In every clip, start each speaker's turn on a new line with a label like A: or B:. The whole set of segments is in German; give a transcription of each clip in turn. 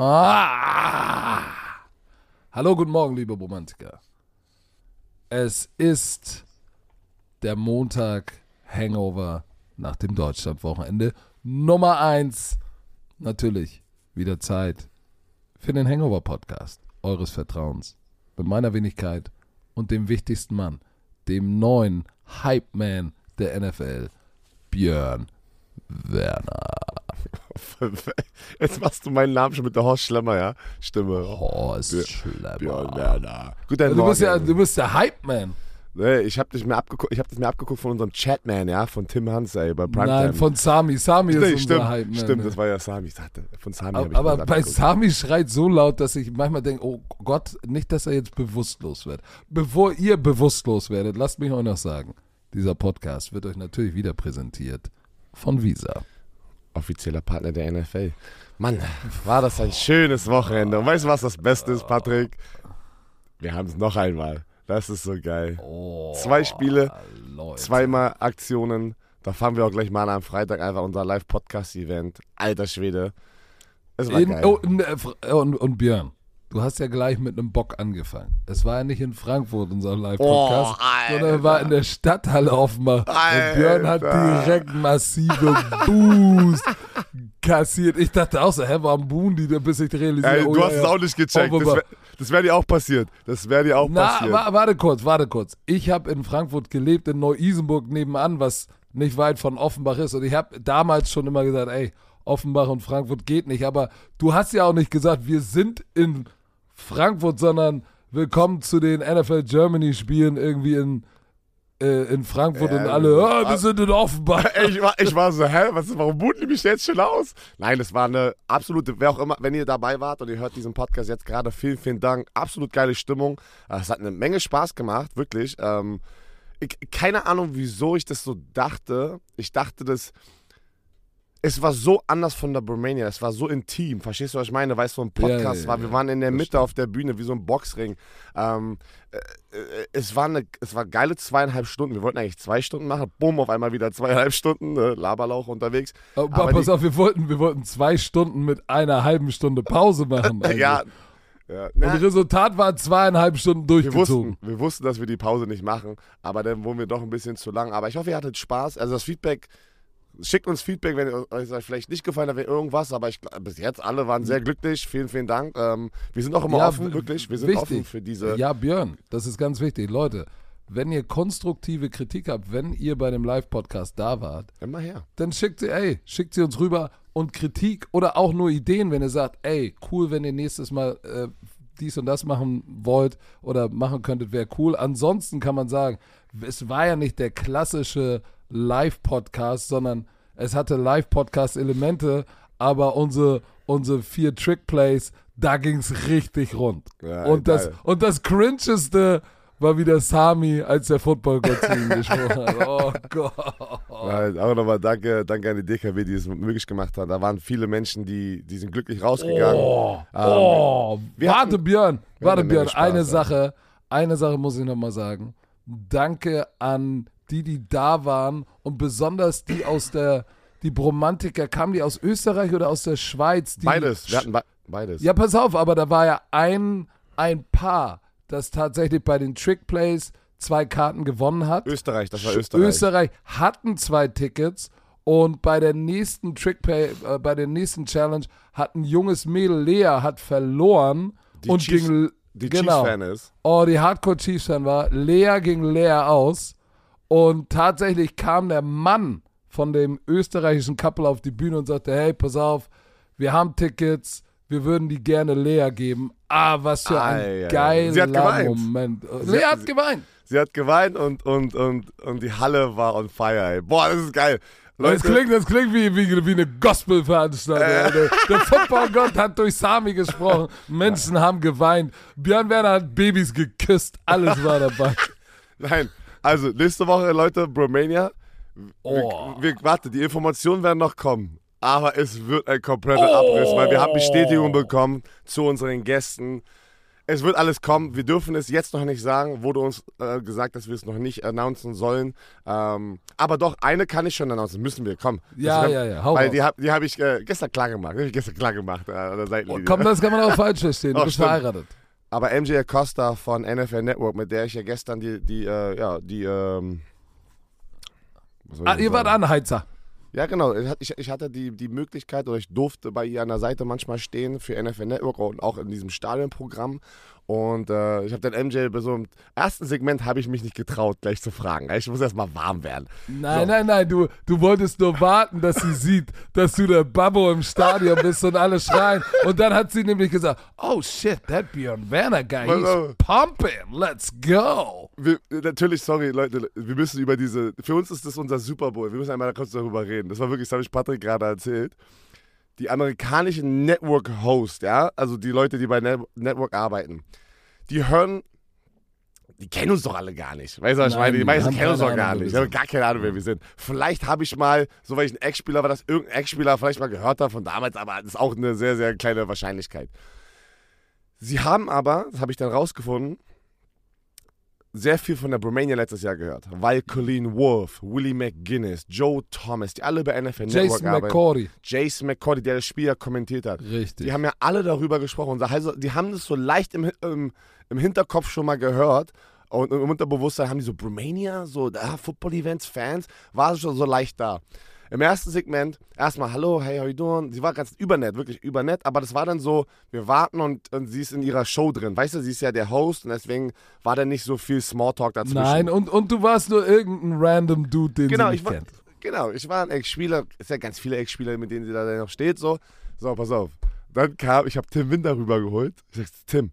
A: Ah. Hallo, guten Morgen, liebe Romantiker. Es ist der Montag Hangover nach dem Deutschlandwochenende Nummer 1. Natürlich wieder Zeit für den Hangover Podcast eures Vertrauens mit meiner Wenigkeit und dem wichtigsten Mann, dem neuen Hype Man der NFL, Björn Werner.
B: Jetzt machst du meinen Namen schon mit der Horst Schlemmer, ja? Stimme.
A: Horst
B: Björn-
A: Schlemmer.
B: Björn Werner. Guten
A: Also du,
B: Morgen.
A: bist ja, du bist der Hype Man.
B: Nee, ich habe mir abgeguckt, ich habe das mir abgeguckt von unserem Chatman, ja, von Tim Hans, ey, bei Primetime.
A: Nein, von Sami. Sami ist
B: nee,
A: unser
B: stimmt,
A: Hype
B: stimmt,
A: ne?
B: das war ja Sami. Von Sami hab
A: Aber, aber bei
B: abgeguckt.
A: Sami schreit so laut, dass ich manchmal denke, oh Gott, nicht, dass er jetzt bewusstlos wird. Bevor ihr bewusstlos werdet, lasst mich euch noch sagen, dieser Podcast wird euch natürlich wieder präsentiert von Visa.
B: offizieller Partner der NFL. Mann, war das ein schönes Wochenende. Und weißt du, was das Beste ist, Patrick? Wir haben es noch einmal. Das ist so geil.
A: Oh,
B: Zwei Spiele,
A: Leute.
B: zweimal Aktionen. Da fahren wir auch gleich mal am Freitag einfach unser Live-Podcast-Event. Alter Schwede. Es war
A: In,
B: geil.
A: oh, äh, Fr- und, und Björn, du hast ja gleich mit einem Bock angefangen. Es war ja nicht in Frankfurt unser Live-Podcast,
B: Oh,
A: sondern er war in der Stadthalle offenbar. Und Björn hat direkt massive Boost kassiert. Ich dachte auch so, hä, warum buhen die bis ich realisiere,
B: Ey,
A: oh,
B: du
A: ja,
B: hast es
A: ja.
B: auch nicht gecheckt.
A: Oh,
B: Das wäre wär dir auch passiert. Das wäre dir auch
A: Na,
B: passiert.
A: wa warte kurz, warte kurz. Ich habe in Frankfurt gelebt, in Neu-Isenburg nebenan, was nicht weit von Offenbach ist. Und ich habe damals schon immer gesagt, ey, Offenbach und Frankfurt geht nicht. Aber du hast ja auch nicht gesagt, wir sind in Frankfurt, sondern willkommen zu den NFL Germany Spielen irgendwie in, äh, in Frankfurt und
B: Ja,
A: alle, ah, wir sind in Offenbach.
B: Ich, war, ich war so, hä, was, warum booten die mich jetzt schon aus? Nein, das war eine absolute, wer auch immer, wenn ihr dabei wart und ihr hört diesen Podcast jetzt gerade, vielen, vielen Dank. Absolut geile Stimmung. Es hat eine Menge Spaß gemacht, wirklich. Ähm, ich, keine Ahnung, wieso ich das so dachte. Ich dachte, das. Es war so anders von der Romania, es war so intim, verstehst du, was ich meine? Weißt du, so ein Podcast
A: Ja, ja,
B: war, wir waren in der Mitte auf der Bühne, wie so ein Boxring. Ähm, äh, äh, es, war eine, es war geile zweieinhalb Stunden. Wir wollten eigentlich zwei Stunden machen. Bumm, auf einmal wieder zweieinhalb Stunden. Ne? Laberlauch unterwegs.
A: Aber,
B: Aber
A: pass
B: die-
A: auf, wir wollten, wir wollten zwei Stunden mit einer halben Stunde Pause machen. Also.
B: Ja. ja
A: Und
B: na,
A: Resultat war zweieinhalb Stunden
B: wir,
A: durchgezogen.
B: wussten, wir wussten, dass wir die Pause nicht machen. Aber dann wurden wir doch ein bisschen zu lang. Aber ich hoffe, ihr hattet Spaß. Also das Feedback. Schickt uns Feedback, wenn ihr- euch vielleicht nicht gefallen hat, wenn irgendwas, aber ich, bis jetzt alle waren sehr glücklich. Vielen, vielen Dank. Ähm, wir sind auch immer
A: Ja,
B: offen, wirklich. Wir sind
A: wichtig.
B: offen für diese.
A: Ja, Björn, das ist ganz wichtig. Leute, wenn ihr konstruktive Kritik habt, wenn ihr bei dem Live-Podcast da wart,
B: Immer her.
A: dann schickt sie, ey, schickt sie uns rüber und Kritik oder auch nur Ideen, wenn ihr sagt, ey, cool, wenn ihr nächstes Mal äh, dies und das machen wollt oder machen könntet, wäre cool. Ansonsten kann man sagen, es war ja nicht der klassische Live-Podcast, sondern es hatte Live-Podcast-Elemente, aber unsere, unsere vier Trick-Plays, da ging es richtig rund.
B: Ja,
A: und, das, und das Cringeste war wieder Sami, als der Football-Gott zu ihm gesprochen hat. Oh Gott.
B: Nein, auch nochmal danke, danke an die DKW, die es möglich gemacht hat. Da waren viele Menschen, die, die sind glücklich rausgegangen.
A: Oh,
B: Ähm,
A: oh.
B: wir
A: warte,
B: hatten-
A: Björn,
B: wir
A: warte, Björn, eine. Sache, eine Sache muss ich nochmal sagen. Danke an die, die da waren und besonders die aus der, die Bromantiker, kamen die aus Österreich oder aus der Schweiz?
B: Beides, wir hatten be beides.
A: Ja, pass auf, aber da war ja ein, ein Paar, das tatsächlich bei den Trickplays zwei Karten gewonnen hat.
B: Österreich, das war Österreich.
A: Österreich hatten zwei Tickets und bei der nächsten Trickplay, äh, bei der nächsten Challenge hat ein junges Mädel, Lea, hat verloren
B: Die
A: und
B: Chiefs-
A: ging
B: die
A: genau.
B: Chiefs-Fan ist.
A: Oh, die Hardcore Chiefs Fan war. Lea ging leer aus und tatsächlich kam der Mann von dem österreichischen Couple auf die Bühne und sagte, hey, pass auf, wir haben Tickets, wir würden die gerne Lea geben. Ah, was für ein
B: Ei, ei, ei.
A: geiler
B: Sie hat geweint.
A: Moment.
B: Sie
A: Lea
B: hat-
A: hat geweint.
B: Sie hat geweint und, und, und, und die Halle war on fire, ey. Boah, das ist geil.
A: Das
B: Leute,
A: klingt, das klingt wie, wie, wie eine Gospel-Veranstaltung.
B: Äh.
A: Der, der Footballgott hat durch Sami gesprochen. Menschen haben geweint. Björn Werner hat Babys geküsst. Alles war dabei.
B: nein, also nächste Woche, Leute, Bromania.
A: Oh.
B: Wir, wir, warte, die Informationen werden noch kommen. Aber es wird ein kompletter Abriss, weil wir haben Bestätigung bekommen zu unseren Gästen. Es wird alles kommen. Wir dürfen es jetzt noch nicht sagen. Wurde uns äh, gesagt, dass wir es noch nicht announcen sollen. Ähm, aber doch, eine kann ich schon announcen. Müssen wir. Komm.
A: Ja,
B: Das-
A: ja, ja. Hau
B: Weil
A: raus.
B: die habe hab ich äh, gestern klar gemacht. Die hab ich gestern klar gemacht. Äh, an der Seitenlinie.
A: Komm, das kann man auch falsch verstehen. Du
B: Ach,
A: bist
B: stimmt.
A: verheiratet.
B: Aber MJ Acosta von NFL Network, mit der ich ja gestern die, die, äh, ja, die, ähm,
A: Ah, ihr wart? Anheizer.
B: Ja, genau. Ich, ich- hatte die, die Möglichkeit oder ich durfte bei ihr an der Seite manchmal stehen für NFL Network und auch in diesem Stadionprogramm. Und äh, ich habe dann MJ bei so einem ersten Segment habe ich mich nicht getraut, gleich zu fragen. Ich muss erst mal warm werden.
A: Nein,
B: So.
A: nein, nein, du, du wolltest nur warten, dass sie sieht, dass du der Babbo im Stadion bist und alle schreien. Und dann hat sie nämlich gesagt, oh shit, that Björn Werner guy, he's pumping, let's go.
B: Wir, natürlich, sorry, Leute, wir müssen über diese. Für uns ist das unser Super Bowl. Wir müssen einmal kurz darüber reden. Das war wirklich, das habe ich Patrick gerade erzählt. Die amerikanischen Network-Hosts, ja, also die Leute, die bei Net Network arbeiten, die hören. Die kennen uns doch alle gar nicht. Weißt du, was ich meine? Die meisten kennen uns doch gar nicht.
A: Wir
B: haben gar keine Ahnung, wer wir sind. Vielleicht habe ich mal, so weil ich ein Ex-Spieler war, dass irgendein Ex-Spieler vielleicht mal gehört hat von damals, aber das ist auch eine sehr, sehr kleine Wahrscheinlichkeit. Sie haben aber, das habe ich dann rausgefunden, sehr viel von der Romania letztes Jahr gehört, weil Colleen Wolf, Willie McGuinness, Joe Thomas, die alle bei NFL Network
A: Jason
B: arbeiten,
A: McCordy.
B: Jason McCordy, der das Spiel ja kommentiert hat,
A: Richtig.
B: die haben ja alle darüber gesprochen. Also, die haben das so leicht im, im, im Hinterkopf schon mal gehört. Und im Unterbewusstsein haben die so Romania, so ah, Football-Events, Fans, war schon so leicht da. Im ersten Segment erstmal, hallo, hey, how you doing? Sie war ganz übernett, wirklich übernett, aber das war dann so, wir warten und, und sie ist in ihrer Show drin. Weißt du, sie ist ja der Host und deswegen war da nicht so viel Smalltalk dazwischen.
A: Nein, und, und du warst nur irgendein random Dude, den
B: Genau,
A: sie
B: ich
A: nicht
B: war,
A: kennt.
B: genau, ich war ein Ex-Spieler, es sind ja ganz viele Ex-Spieler, mit denen sie da noch steht, so. So, pass auf. Dann kam, ich habe Tim Winter rübergeholt. Ich sag, Tim,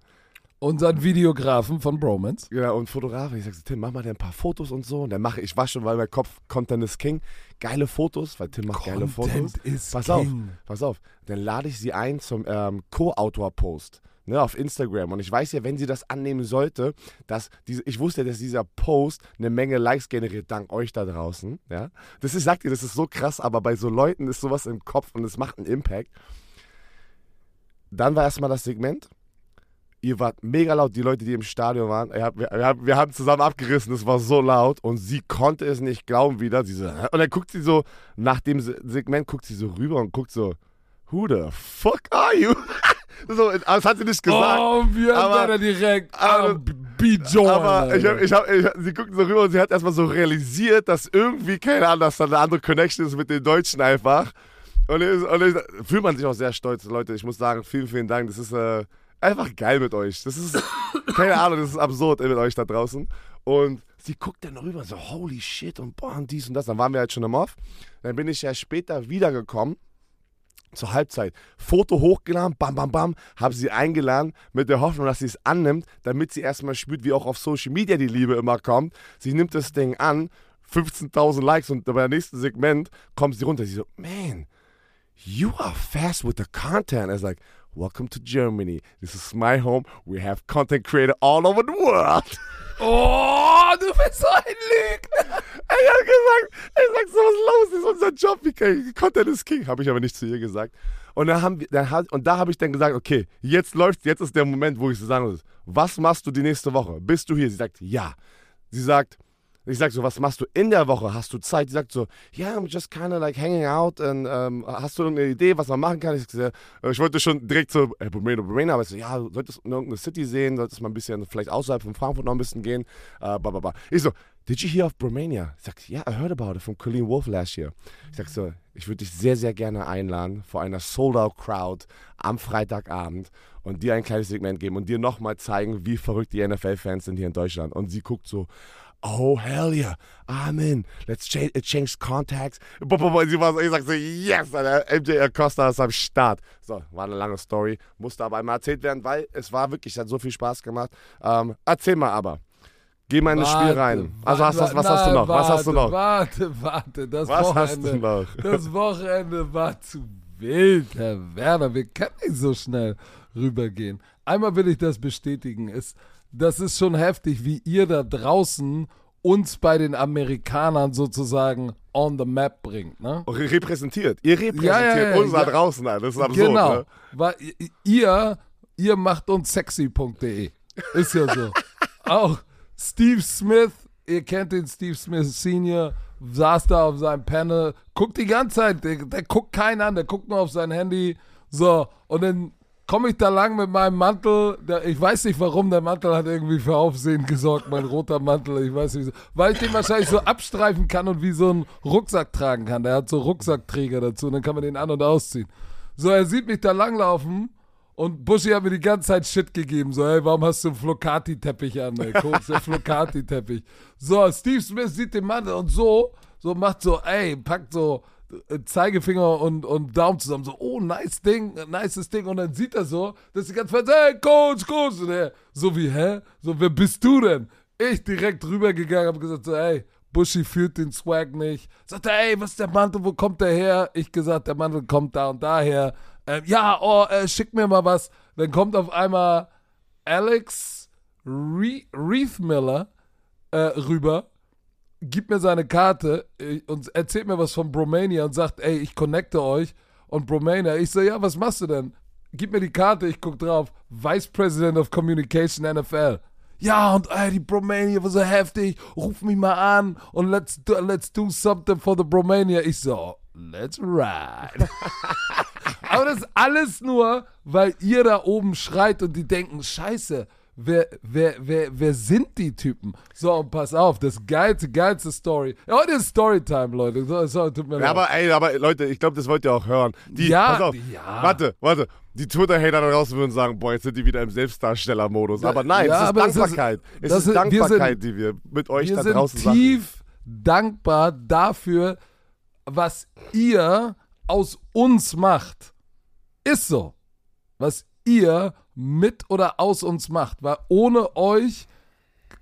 A: Unseren Videografen von Bromance.
B: genau, und Fotograf. Ich sag, Tim, mach mal dir ein paar Fotos und so. Und dann mache ich, war schon, weil mein Kopf, Content ist King. Geile Fotos, weil Tim macht geile Fotos.
A: ist
B: Pass
A: king.
B: auf, pass auf. Dann lade ich sie ein zum ähm, Co-Autor-Post. Ne, auf Instagram. Und ich weiß ja, wenn sie das annehmen sollte, dass diese, ich wusste, dass dieser Post eine Menge Likes generiert, dank euch da draußen. Ja? Das ist, sagt ihr, das ist so krass, aber bei so Leuten ist sowas im Kopf und es macht einen Impact. Dann war erstmal das Segment. Ihr wart mega laut, die Leute, die im Stadion waren. Habt, wir, wir, haben, zusammen abgerissen, es war so laut und sie konnte es nicht glauben wieder. So, und dann guckt sie so, nach dem Se- Segment guckt sie so rüber und guckt so, Who the fuck are you? so, das hat sie nicht gesagt.
A: Oh, wir
B: Aber-
A: haben da direkt
B: aber-
A: B-Joint.
B: Aber ich hab, ich hab, ich, sie guckt so rüber und sie hat erstmal so realisiert, dass irgendwie, keine Ahnung, dass da eine andere Connection ist mit den Deutschen einfach. Und, und fühlt man sich auch sehr stolz, Leute. Ich muss sagen, vielen, vielen Dank. Das ist äh, einfach geil mit euch. Das ist, keine Ahnung, das ist absurd mit euch da draußen. Und sie guckt dann rüber, so, holy shit, und boah, und dies und das. Dann waren wir halt schon im Off. Dann bin ich ja später wiedergekommen zur Halbzeit. Foto hochgeladen, bam, bam, bam, habe sie eingeladen mit der Hoffnung, dass sie es annimmt, damit sie erstmal spürt, wie auch auf Social Media die Liebe immer kommt. Sie nimmt das Ding an, 15.000 Likes und beim nächsten Segment kommt sie runter. Sie so, man, you are fast with the content. I was like, welcome to Germany. This is my home. We have content creator all over the world.
A: Oh, du bist so ein Lügner.
B: Ich hab gesagt, ich sag so, was los ist unser Job, wie Content is King, habe ich aber nicht zu ihr gesagt. Und dann haben wir, dann und da habe ich dann gesagt, okay, jetzt läuft, jetzt ist der Moment, wo ich so sagen muss, was machst du die nächste Woche? Bist du hier? Sie sagt, ja. Sie sagt, ich sag so, was machst du in der Woche? Hast du Zeit? Sie sagt so, yeah, I'm just kind of like hanging out und ähm, hast du irgendeine Idee, was man machen kann? Ich, sag, äh, ich wollte schon direkt so, äh, Bromena, Bromena, aber ich so, ja, du solltest irgendeine City sehen, solltest mal ein bisschen, vielleicht außerhalb von Frankfurt noch ein bisschen gehen, äh, bla, bla. Ich so, did you hear of Romania? Ich sag, yeah, I heard about it from Colleen Wolf last year. Ich sag so, ich würde dich sehr, sehr gerne einladen vor einer Sold-Out-Crowd am Freitagabend und dir ein kleines Segment geben und dir nochmal zeigen, wie verrückt die NFL-Fans sind hier in Deutschland. Und sie guckt so, oh, hell yeah, I'm in. Let's change, change contacts. Bo- bo- bo- Sie war so, ich sag so, yes, Alter, MJ Acosta ist am Start. So, war eine lange Story, musste aber einmal erzählt werden, weil es war wirklich, es hat so viel Spaß gemacht. Ähm, erzähl mal aber. Geh mal in das Spiel
A: Warte,
B: rein. Also, was, was, was
A: na,
B: hast du noch? Was hast du noch?
A: Warte, warte, das
B: Was hast
A: Wochenende. Das Wochenende war zu wild, Herr Werner. Wir können nicht so schnell rübergehen. Einmal will ich das bestätigen. Es, das ist schon heftig, wie ihr da draußen uns bei den Amerikanern sozusagen on the map bringt. Ne?
B: Repräsentiert. Ihr repräsentiert
A: Ja, ja, ja,
B: uns da draußen. Das ist absurd.
A: genau.
B: Ne?
A: Weil ihr ihr macht uns sexy.de. Ist ja so. auch Steve Smith, ihr kennt den Steve Smith Senior, saß da auf seinem Panel, guckt die ganze Zeit, der, der guckt keinen an, der guckt nur auf sein Handy. So, und dann komme ich da lang mit meinem Mantel. Ich weiß nicht warum, der Mantel hat irgendwie für Aufsehen gesorgt, mein roter Mantel. Ich weiß nicht, weil ich den wahrscheinlich so abstreifen kann und wie so einen Rucksack tragen kann. Der hat so Rucksackträger dazu und dann kann man den an- und ausziehen. So, er sieht mich da langlaufen und Buschi hat mir die ganze Zeit Shit gegeben. So, ey, warum hast du einen Flocati-Teppich an, ey? Guck, der Flocati-Teppich. So, Steve Smith sieht den Mantel und so, so macht so, ey, packt so Zeigefinger und, und Daumen zusammen. So, oh, nice Ding, nices Ding. Und dann sieht er so, dass die ganze Zeit, hey, Coach, Coach. Und er, so wie, hä? So, wer bist du denn? Ich direkt rübergegangen, hab gesagt, so, ey, Buschi fühlt den Swag nicht. Sagt er, ey, was ist der Mantel, wo kommt der her? Ich gesagt, der Mantel kommt da und daher. Ähm, ja, oh, äh, schick mir mal was. Dann kommt auf einmal Alex Re Reithmiller äh, rüber, gibt mir seine Karte äh, und erzählt mir was von Bromania und sagt, ey, ich connecte euch. Und Bromania, ich so, ja, was machst du denn? Gib mir die Karte, ich guck drauf. Vice President of Communication NFL. Ja, und ey, die Bromania war so heftig. Ruf mich mal an und let's do, let's do something for the Bromania. Ich so, let's ride. Aber das ist alles nur, weil ihr da oben schreit und die denken, scheiße, wer, wer, wer, wer sind die Typen? So, und pass auf, das geilste, geilste Story. Heute ist Storytime, Leute. So, so, tut mir
B: Ja,
A: leid.
B: aber ey, aber Leute, ich glaube, das wollt ihr auch hören. Die,
A: Ja,
B: pass auf,
A: ja.
B: warte, warte. Die Twitter-Hater da draußen würden sagen, boah, jetzt sind die wieder im Selbstdarstellermodus. Aber nein,
A: Ja,
B: es ist
A: aber es ist-
B: Dankbarkeit. Es ist,
A: ist- wir
B: Dankbarkeit,
A: sind-
B: die wir mit euch
A: wir
B: da
A: sind
B: draußen sagen.
A: tief dankbar dafür, was ihr aus uns macht. Ist so. Was ihr mit oder aus uns macht. Weil ohne euch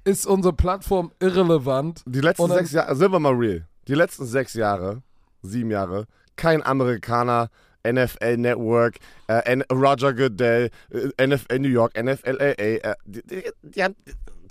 A: ist unsere Plattform irrelevant.
B: Die letzten sechs Jahre, sind wir mal real. Die letzten sechs Jahre, sieben Jahre, kein Amerikaner, NFL Network, äh, Roger Goodell, äh, NFL New York, NFL LA, äh, die, die, die haben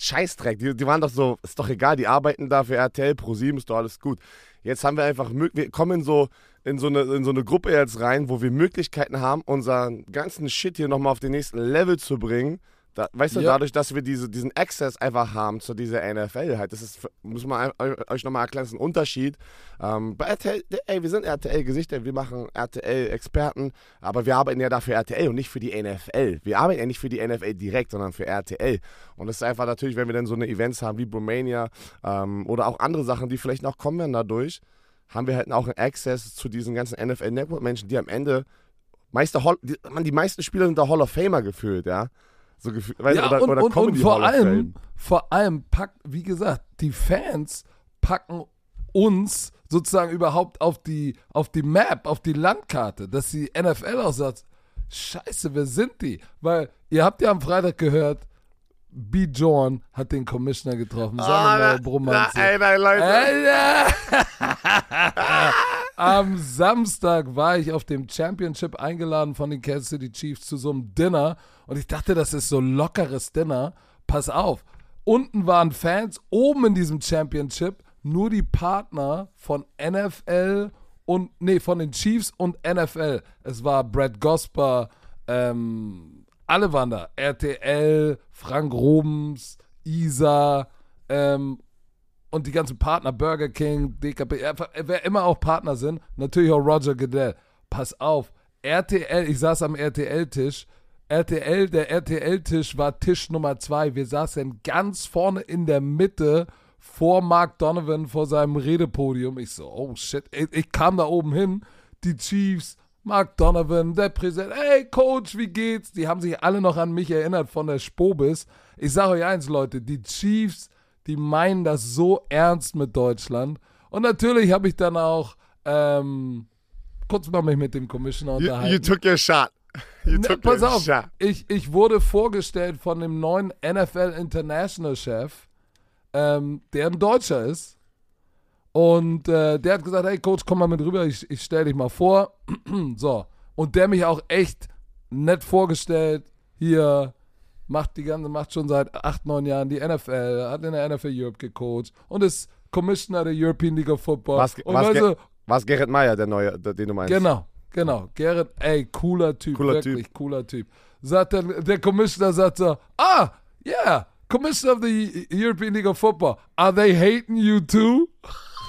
B: Scheißdreck, die, die waren doch so, ist doch egal, die arbeiten da für RTL, Pro7, ist doch alles gut. Jetzt haben wir einfach, wir kommen so, in so, eine, in so eine Gruppe jetzt rein, wo wir Möglichkeiten haben, unseren ganzen Shit hier nochmal auf den nächsten Level zu bringen. Da, weißt du,
A: Ja.
B: dadurch, dass wir diese, diesen Access einfach haben zu dieser NFL halt, das ist, muss man euch nochmal erklären, das ist ein Unterschied. Ähm, bei RTL, ey, wir sind RTL-Gesichter, wir machen RTL-Experten, aber wir arbeiten ja dafür RTL und nicht für die NFL. Wir arbeiten ja nicht für die NFL direkt, sondern für RTL. Und das ist einfach natürlich, wenn wir dann so eine Events haben wie Bromania ähm, oder auch andere Sachen, die vielleicht noch kommen werden dadurch, haben wir halt auch einen Access zu diesen ganzen NFL-Network-Menschen, die am Ende, meiste Hall, die, man, die meisten Spieler sind da Hall of Famer gefühlt, ja. So gefühlt, weißt,
A: Ja,
B: oder,
A: und,
B: oder
A: und, und vor allem, vor allem packt, wie gesagt, die Fans packen uns sozusagen überhaupt auf die, auf die Map, auf die Landkarte, dass die NFL auch sagt, scheiße, wer sind die? Weil ihr habt ja am Freitag gehört, B. John hat den Commissioner getroffen, seine
B: Ah,
A: neue
B: na,
A: Bromanze.
B: ey, nein, Leute.
A: Alter! Am Samstag war ich auf dem Championship eingeladen von den Kansas City Chiefs zu so einem Dinner und ich dachte, das ist so lockeres Dinner. Pass auf, unten waren Fans, oben in diesem Championship nur die Partner von NFL und, nee, von den Chiefs und NFL. Es war Brad Gosper, ähm, alle waren da. RTL, Frank Robens, Isa, ähm, und die ganzen Partner, Burger King, DKP, wer immer auch Partner sind, natürlich auch Roger Goodell. Pass auf, RTL, ich saß am RTL-Tisch. RTL, der RTL-Tisch war Tisch Nummer zwei. Wir saßen ganz vorne in der Mitte vor Mark Donovan vor seinem Redepodium. Ich so, oh shit. Ich, ich kam da oben hin, die Chiefs, Mark Donovan, der Präsident, hey Coach, wie geht's? Die haben sich alle noch an mich erinnert von der Spobis. Ich sage euch eins, Leute, die Chiefs, die meinen das so ernst mit Deutschland. Und natürlich habe ich dann auch ähm, kurz mal mich mit dem Commissioner
B: You,
A: unterhalten.
B: you took your shot. You
A: Ne,
B: took
A: pass
B: your
A: auf,
B: shot.
A: ich, ich wurde vorgestellt von dem neuen NFL International Chef, ähm, der ein Deutscher ist. Und äh, der hat gesagt, hey Coach, komm mal mit rüber, ich, ich stell dich mal vor. so. Und der mich auch echt nett vorgestellt. Hier macht die ganze, macht schon seit acht, neun Jahren die NFL, hat in der NFL Europe gecoacht und ist Commissioner der European League of Football.
B: Was,
A: und
B: was,
A: weißt
B: was Gerrit Meyer, der neue, der, den du meinst?
A: Genau. Genau, Garrett, ey, cooler Typ,
B: Cooler
A: wirklich cooler Typ. Sagt dann, der Commissioner sagt so, ah, yeah, Commissioner of the European League of Football, are they hating you too?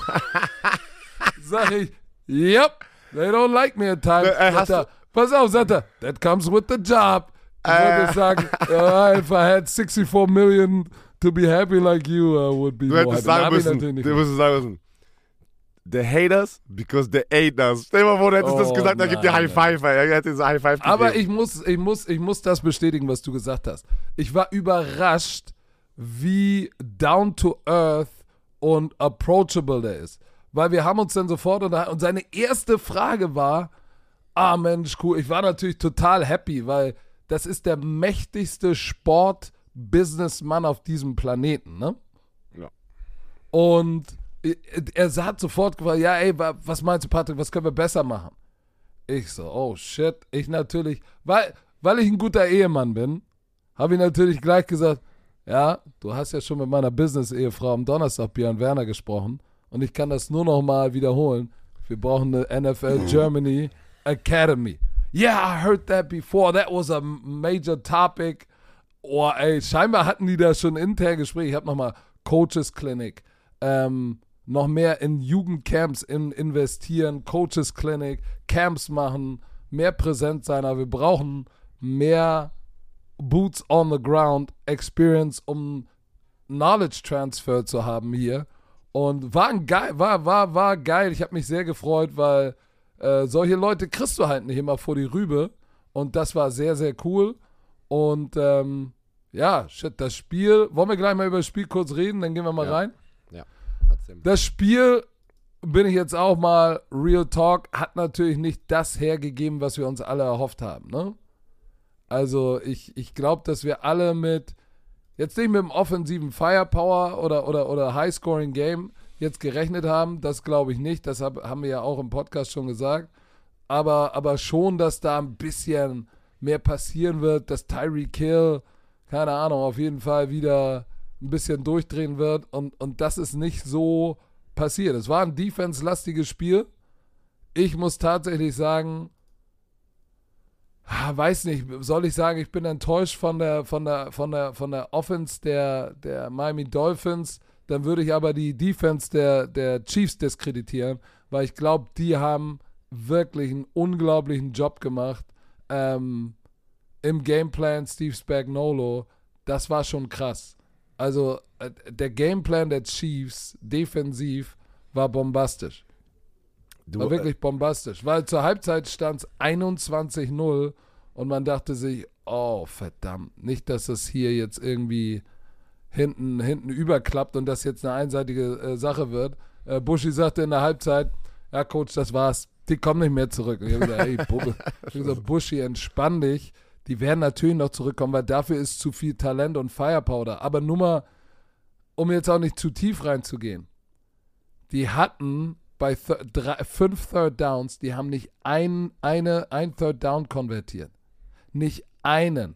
A: Sag ich, yep, they don't like me at times.
B: Äh,
A: er, Pass auf, sagt er, that comes with the job. Ich
B: Äh.
A: würde sagen, uh, if I had 64 million to be happy like you, uh, would be
B: Du hättest
A: happy.
B: sagen müssen, du müsstest sagen müssen, the haters because they ate us. Stell dir mal vor, du hättest das
A: Oh,
B: gesagt, dann gibt dir High Five. Er hätte High Five gegeben.
A: Aber ich muss, ich, muss, ich muss das bestätigen, was du gesagt hast. Ich war überrascht, wie down to earth und approachable der ist. Weil wir haben uns dann sofort unterhalten und seine erste Frage war, ah Mensch, cool. Ich war natürlich total happy, weil das ist der mächtigste Sport-Businessmann auf diesem Planeten, ne?
B: Ja.
A: Und er hat sofort gefragt, ja, ey, wa- was meinst du, Patrick, was können wir besser machen? Ich so, oh shit, ich natürlich, weil, weil ich ein guter Ehemann bin, habe ich natürlich gleich gesagt, ja, du hast ja schon mit meiner Business-Ehefrau am Donnerstag Björn Werner gesprochen und ich kann das nur noch mal wiederholen. Wir brauchen eine NFL Germany Academy. Yeah, I heard that before. That was a major topic. Oh, ey, scheinbar hatten die da schon intern Gespräche. Ich habe nochmal Coaches Clinic, ähm, noch mehr in Jugendcamps in, investieren, Coaches Clinic, Camps machen, mehr präsent sein. Aber wir brauchen mehr Boots on the Ground Experience, um Knowledge Transfer zu haben hier. Und war ein geil, war, war, war geil. Ich habe mich sehr gefreut, weil äh, solche Leute kriegst du halt nicht immer vor die Rübe. Und das war sehr, sehr cool. Und ähm, ja, shit, das Spiel, wollen wir gleich mal über das Spiel kurz reden, dann gehen wir mal
B: Ja.
A: rein.
B: Ja.
A: Das Spiel, bin ich jetzt auch mal, Real Talk, hat natürlich nicht das hergegeben, was wir uns alle erhofft haben. Ne? Also ich, ich glaube, dass wir alle mit, jetzt nicht mit dem offensiven Firepower oder, oder, oder High-Scoring-Game jetzt gerechnet haben. Das glaube ich nicht. Das hab, haben wir ja auch im Podcast schon gesagt. Aber, aber schon, dass da ein bisschen mehr passieren wird, dass Tyree Kill, keine Ahnung, auf jeden Fall wieder ein bisschen durchdrehen wird. Und, und das ist nicht so passiert. Es war ein defense-lastiges Spiel. Ich muss tatsächlich sagen, ah, weiß nicht, soll ich sagen, ich bin enttäuscht von der, von der, von der, von der Offense der, der Miami Dolphins. Dann würde ich aber die Defense der, der Chiefs diskreditieren, weil ich glaube, die haben wirklich einen unglaublichen Job gemacht. Ähm, Im Gameplan Steve Spagnolo, das war schon krass. Also äh, der Gameplan der Chiefs defensiv war bombastisch.
B: Du,
A: War
B: äh,
A: wirklich bombastisch. Weil zur Halbzeit stand es 21-0 und man dachte sich, oh verdammt, nicht, dass das hier jetzt irgendwie hinten, hinten überklappt und das jetzt eine einseitige äh, Sache wird. Äh, Buschi sagte in der Halbzeit, ja Coach, das war's. Die kommen nicht mehr zurück. Und ich habe gesagt, ey, Bubbe. Ich hab gesagt, Buschi, entspann dich. Die werden natürlich noch zurückkommen, weil dafür ist zu viel Talent und Firepower. Aber nur mal, um jetzt auch nicht zu tief reinzugehen. Die hatten bei th drei, fünf Third Downs, die haben nicht ein, eine, ein Third Down konvertiert. Nicht einen.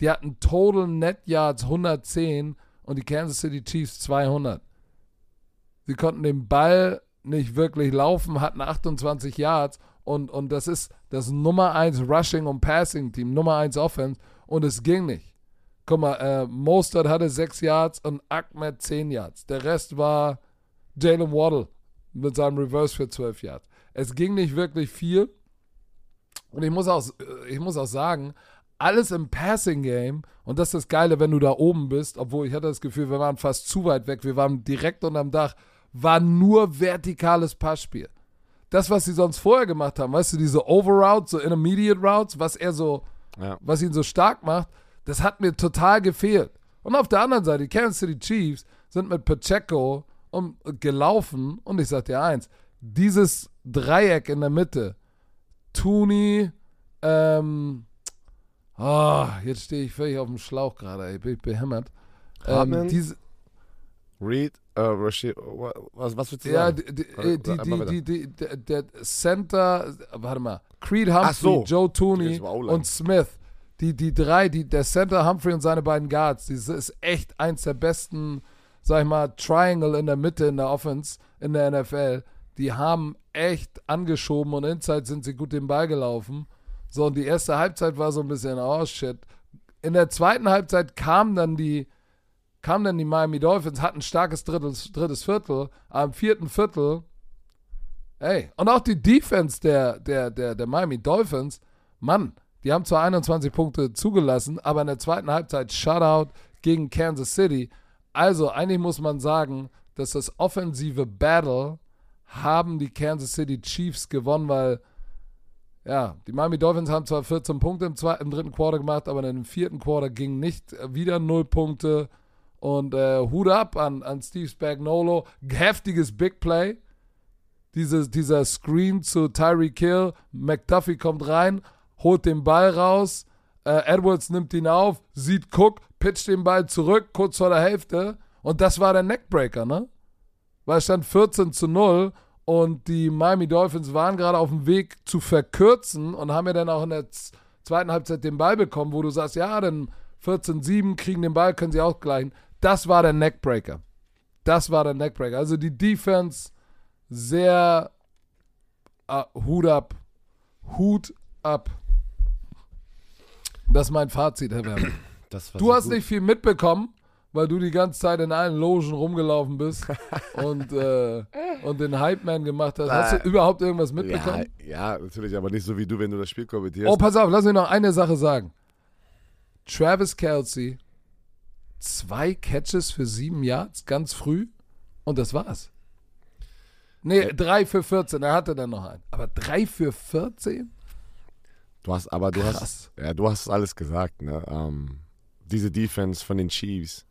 A: Die hatten Total Net Yards 110 und die Kansas City Chiefs 200. Sie konnten den Ball nicht wirklich laufen, hatten 28 Yards und, und das ist das Nummer 1 Rushing und Passing Team, Nummer 1 Offense und es ging nicht. Guck mal, äh, Mostert hatte 6 Yards und Ahmed 10 Yards. Der Rest war Jalen Waddle mit seinem Reverse für 12 Yards. Es ging nicht wirklich viel. Und ich muss auch, ich muss auch sagen, alles im Passing Game, und das ist das Geile, wenn du da oben bist, obwohl ich hatte das Gefühl, wir waren fast zu weit weg, wir waren direkt unterm Dach, war nur vertikales Passspiel. Das, was sie sonst vorher gemacht haben, weißt du, diese Overroutes, so Intermediate Routes, was er so,
B: Ja.
A: was ihn so stark macht, das hat mir total gefehlt. Und auf der anderen Seite, die Kansas City Chiefs sind mit Pacheco um, gelaufen und ich sag dir eins, dieses Dreieck in der Mitte, Tooney, ähm, ah, jetzt stehe ich völlig auf dem Schlauch gerade, ey, bin ich behämmert. Ähm, diese,
B: Reed, äh, Rashid, was, was willst du
A: ja,
B: sagen?
A: die, die,
B: Oder-
A: die,
B: oder immer
A: die, die, die, der- Center, warte mal, Creed Humphrey,
B: so.
A: Joe Tooney und Smith, die, die drei, die, der Center Humphrey und seine beiden Guards, das ist echt eins der besten, sag ich mal, Triangle in der Mitte in der Offense, in der NFL. die haben echt angeschoben und inside sind sie gut den Ball gelaufen. So, und die erste Halbzeit war so ein bisschen, oh shit. In der zweiten Halbzeit kamen dann die, kamen dann die Miami Dolphins, hatten ein starkes drittes, drittes Viertel. Am vierten Viertel, ey, und auch die Defense der, der, der, der Miami Dolphins, Mann, die haben zwar 21 Punkte zugelassen, aber in der zweiten Halbzeit Shutout gegen Kansas City. Also eigentlich muss man sagen, dass das offensive Battle haben die Kansas City Chiefs gewonnen, weil ja, die Miami Dolphins haben zwar 14 Punkte im, zweiten, im dritten Quarter gemacht, aber dem vierten Quarter ging nicht wieder 0 Punkte. Und äh, Hut ab an, an Steve Spagnolo. Heftiges Big Play. Diese, dieser Screen zu Tyreek Hill. McDuffie kommt rein, holt den Ball raus. Äh, Edwards nimmt ihn auf, sieht Cook, pitcht den Ball zurück, kurz vor der Hälfte. Und das war der Neckbreaker, ne? Weil es stand 14 zu 0 und die Miami Dolphins waren gerade auf dem Weg zu verkürzen und haben ja dann auch in der zweiten Halbzeit den Ball bekommen, wo du sagst, ja, dann 14-7 kriegen den Ball, können sie ausgleichen. Das war der Neckbreaker. Das war der Neckbreaker. Also die Defense sehr uh, Hut ab. Hut ab. Das ist mein Fazit, Herr Werner. du hast gut. nicht viel mitbekommen weil du die ganze Zeit in allen Logen rumgelaufen bist und, äh, und den Hype-Man gemacht hast. Hast du überhaupt irgendwas mitbekommen?
B: Ja, ja, natürlich, aber nicht so wie du, wenn du das Spiel kommentierst.
A: Oh, pass auf, lass mich noch eine Sache sagen. Travis Kelsey, zwei Catches für sieben Yards, ganz früh, und das war's. Nee, äh, drei für 14, er hatte dann noch einen. Aber drei für 14?
B: Du hast, aber du Krass. hast, ja, du hast alles gesagt, ne? Ähm, diese Defense von den Chiefs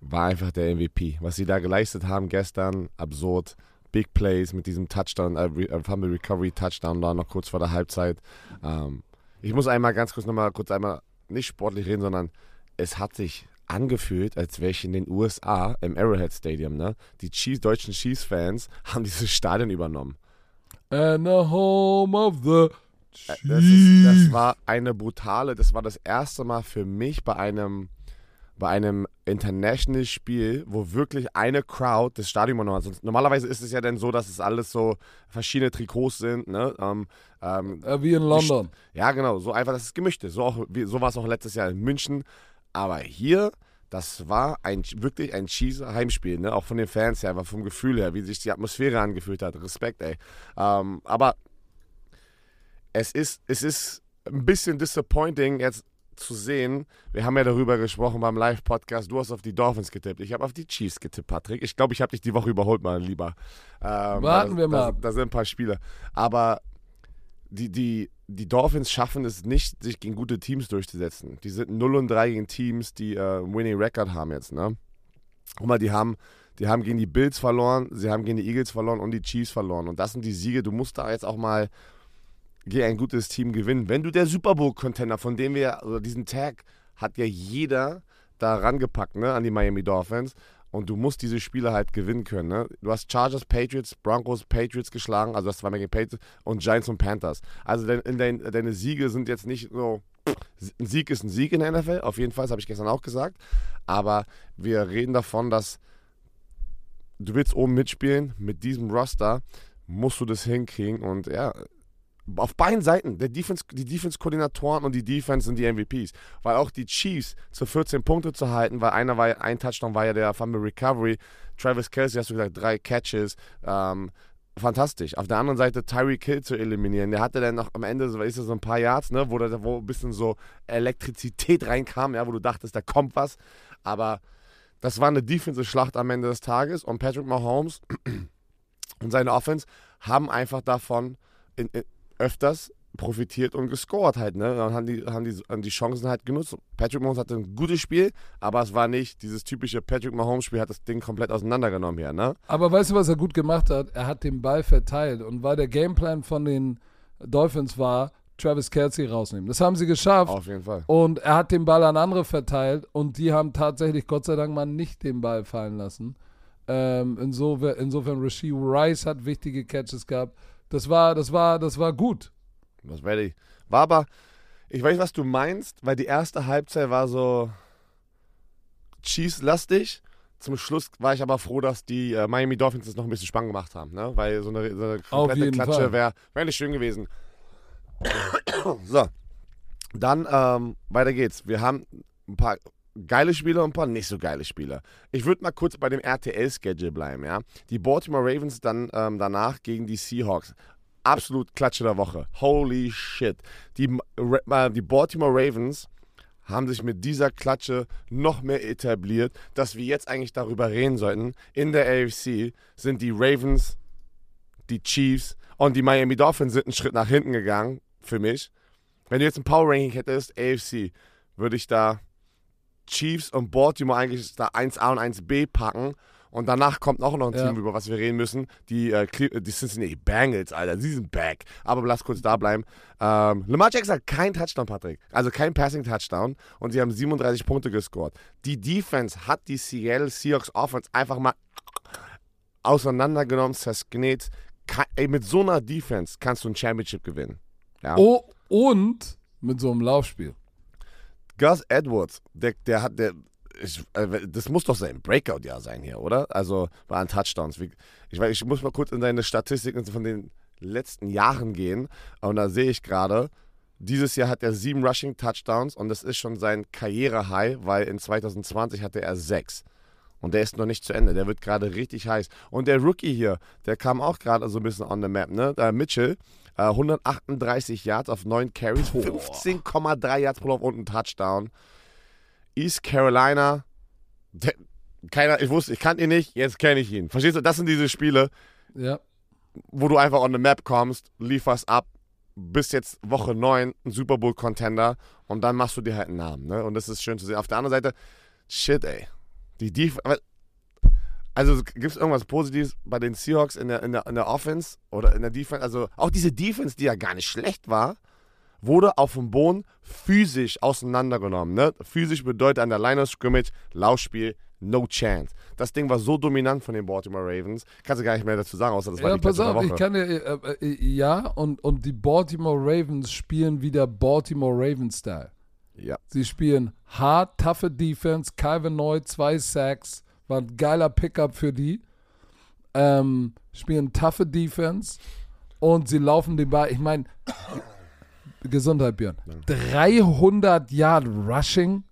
B: war einfach der MVP. Was sie da geleistet haben gestern, absurd. Big Plays mit diesem Touchdown, äh, äh, Fumble Recovery Touchdown da noch kurz vor der Halbzeit. Ähm, ich muss einmal ganz kurz nochmal kurz einmal nicht sportlich reden, sondern es hat sich angefühlt, als wäre ich in den USA im Arrowhead Stadium. Ne? Die Chiefs, deutschen Chiefs-Fans haben dieses Stadion übernommen.
A: And the home of the
B: Chiefs. Äh, das, ist, das war eine brutale, das war das erste Mal für mich bei einem bei einem International-Spiel, wo wirklich eine Crowd das Stadion übernommen hat. Normalerweise ist es ja dann so, dass es alles so verschiedene Trikots sind. Ne? Ähm,
A: ähm, wie in London.
B: Ja, genau. So einfach, dass es gemischt ist. So, auch, so war es auch letztes Jahr in München. Aber hier, das war ein, wirklich ein cheese Heimspiel. Ne? Auch von den Fans her, aber vom Gefühl her, wie sich die Atmosphäre angefühlt hat. Respekt, ey. Ähm, aber es ist, es ist ein bisschen disappointing jetzt zu sehen. Wir haben ja darüber gesprochen beim Live-Podcast. Du hast auf die Dolphins getippt. Ich habe auf die Chiefs getippt, Patrick. Ich glaube, ich habe dich die Woche überholt, mal lieber.
A: Ähm, Warten da, wir mal.
B: Da, da, sind ein paar Spiele. Aber die, die, die Dolphins schaffen es nicht, sich gegen gute Teams durchzusetzen. Die sind 0 und 3 gegen Teams, die äh, Winning Record haben jetzt. Ne? Guck mal, die haben, die haben gegen die Bills verloren, sie haben gegen die Eagles verloren und die Chiefs verloren. Und das sind die Siege. Du musst da jetzt auch mal gegen ein gutes Team gewinnen. Wenn du der Super Bowl-Contender, von dem wir, also diesen Tag hat ja jeder da rangepackt, ne, an die Miami Dolphins. Und du musst diese Spiele halt gewinnen können. Ne? Du hast Chargers, Patriots, Broncos, Patriots geschlagen, also das zweimal gegen Patriots und Giants und Panthers. Also dein, dein, deine Siege sind jetzt nicht so. Ein Sieg ist ein Sieg in der NFL, auf jeden Fall, das habe ich gestern auch gesagt. Aber wir reden davon, dass du willst oben mitspielen, mit diesem Roster musst du das hinkriegen. Und ja, auf beiden Seiten, der Defense, die Defense-Koordinatoren und die Defense sind die MVPs. Weil auch die Chiefs zu 14 Punkte zu halten, weil einer war, ein Touchdown war ja der Fumble Recovery. Travis Kelsey, hast du gesagt, drei Catches. Ähm, fantastisch. Auf der anderen Seite Tyreek Hill zu eliminieren. Der hatte dann noch am Ende, so, ist das so ein paar Yards, ne, wo, da, wo ein bisschen so Elektrizität reinkam, ja, wo du dachtest, da kommt was. Aber das war eine Defensive-Schlacht am Ende des Tages und Patrick Mahomes und seine Offense haben einfach davon in, in, öfters profitiert und gescored halt, ne? Dann haben die, haben die, haben die Chancen halt genutzt. Patrick Mahomes hatte ein gutes Spiel, aber es war nicht dieses typische Patrick Mahomes-Spiel, hat das Ding komplett auseinandergenommen hier, ne?
A: Aber weißt du, was er gut gemacht hat? Er hat den Ball verteilt und weil der Gameplan von den Dolphins war, Travis Kelsey rausnehmen. Das haben sie geschafft.
B: Auf jeden Fall.
A: Und er hat den Ball an andere verteilt und die haben tatsächlich Gott sei Dank mal nicht den Ball fallen lassen. Ähm, insofern, insofern Rasheed Rice hat wichtige Catches gehabt. Das war, das war, das war gut.
B: Das werde ich. War aber, ich weiß, was du meinst, weil die erste Halbzeit war so Cheese-lastig. zum Schluss war ich aber froh, dass die äh, Miami Dolphins das noch ein bisschen spannend gemacht haben, ne? Weil so eine, so eine komplette Klatsche wäre wär nicht schön gewesen. so. Dann, ähm, weiter geht's. Wir haben ein paar geile Spieler und ein paar nicht so geile Spieler. Ich würde mal kurz bei dem RTL-Schedule bleiben, ja. Die Baltimore Ravens dann ähm, danach gegen die Seahawks. Absolut Klatsche der Woche. Holy shit. Die, äh, die Baltimore Ravens haben sich mit dieser Klatsche noch mehr etabliert, dass wir jetzt eigentlich darüber reden sollten. In der AFC sind die Ravens, die Chiefs und die Miami Dolphins sind einen Schritt nach hinten gegangen, für mich. Wenn du jetzt ein Power Ranking hättest, AFC, würde ich da Chiefs und Baltimore eigentlich da 1A und 1B packen. Und danach kommt auch noch ein
A: Ja.
B: Team, über was wir reden müssen. Die, äh, Cle- die Cincinnati Bengals, Alter. Sie sind back. Aber lass kurz da bleiben. Ähm, Lamar Jackson hat keinen Touchdown, Patrick. Also kein Passing-Touchdown. Und sie haben 37 Punkte gescored. Die Defense hat die Seattle Seahawks Offense einfach mal auseinandergenommen, zersknet. Ey, mit so einer Defense kannst du ein Championship gewinnen. Ja.
A: Oh, und mit so einem Laufspiel.
B: Gus Edwards, der, der hat, der, ich, äh, das muss doch sein Breakout-Jahr sein hier, oder? Also an Touchdowns. Ich, ich muss mal kurz in deine Statistiken von den letzten Jahren gehen. Und da sehe ich gerade, dieses Jahr hat er sieben Rushing Touchdowns und das ist schon sein Karriere-High, weil in 2020 hatte er sechs. Und der ist noch nicht zu Ende. Der wird gerade richtig heiß. Und der Rookie hier, der kam auch gerade so ein bisschen on the map, ne? Der Mitchell, äh, 138 Yards auf 9 Carries, 15,3 Yards pro Lauf und ein Touchdown. East Carolina, der, keiner, ich wusste, ich kannte ihn nicht, jetzt kenne ich ihn. Verstehst du? Das sind diese Spiele,
A: Ja.
B: wo du einfach on the map kommst, lieferst ab, bist jetzt Woche 9 ein Super Bowl Contender und dann machst du dir halt einen Namen, ne? Und das ist schön zu sehen. Auf der anderen Seite, shit, ey. Die Def also gibt es irgendwas Positives bei den Seahawks in der, in, der, in der Offense oder in der Defense? Also auch diese Defense, die ja gar nicht schlecht war, wurde auf dem Boden physisch auseinandergenommen. Ne? Physisch bedeutet an der Line of Scrimmage, Laufspiel, no chance. Das Ding war so dominant von den Baltimore Ravens, kannst du gar nicht mehr dazu sagen, außer das war
A: Ja,
B: die
A: pass auf,
B: Woche.
A: ich kann dir, äh, äh, ja, und, und die Baltimore Ravens spielen wieder Baltimore Ravens-Style.
B: ja.
A: Sie spielen hart, toughe Defense, Calvin Neu, zwei Sacks, war ein geiler Pickup für die. Ähm, spielen toughe Defense und sie laufen den Ball. Ich meine, Gesundheit, Björn. 300 Yard Rushing.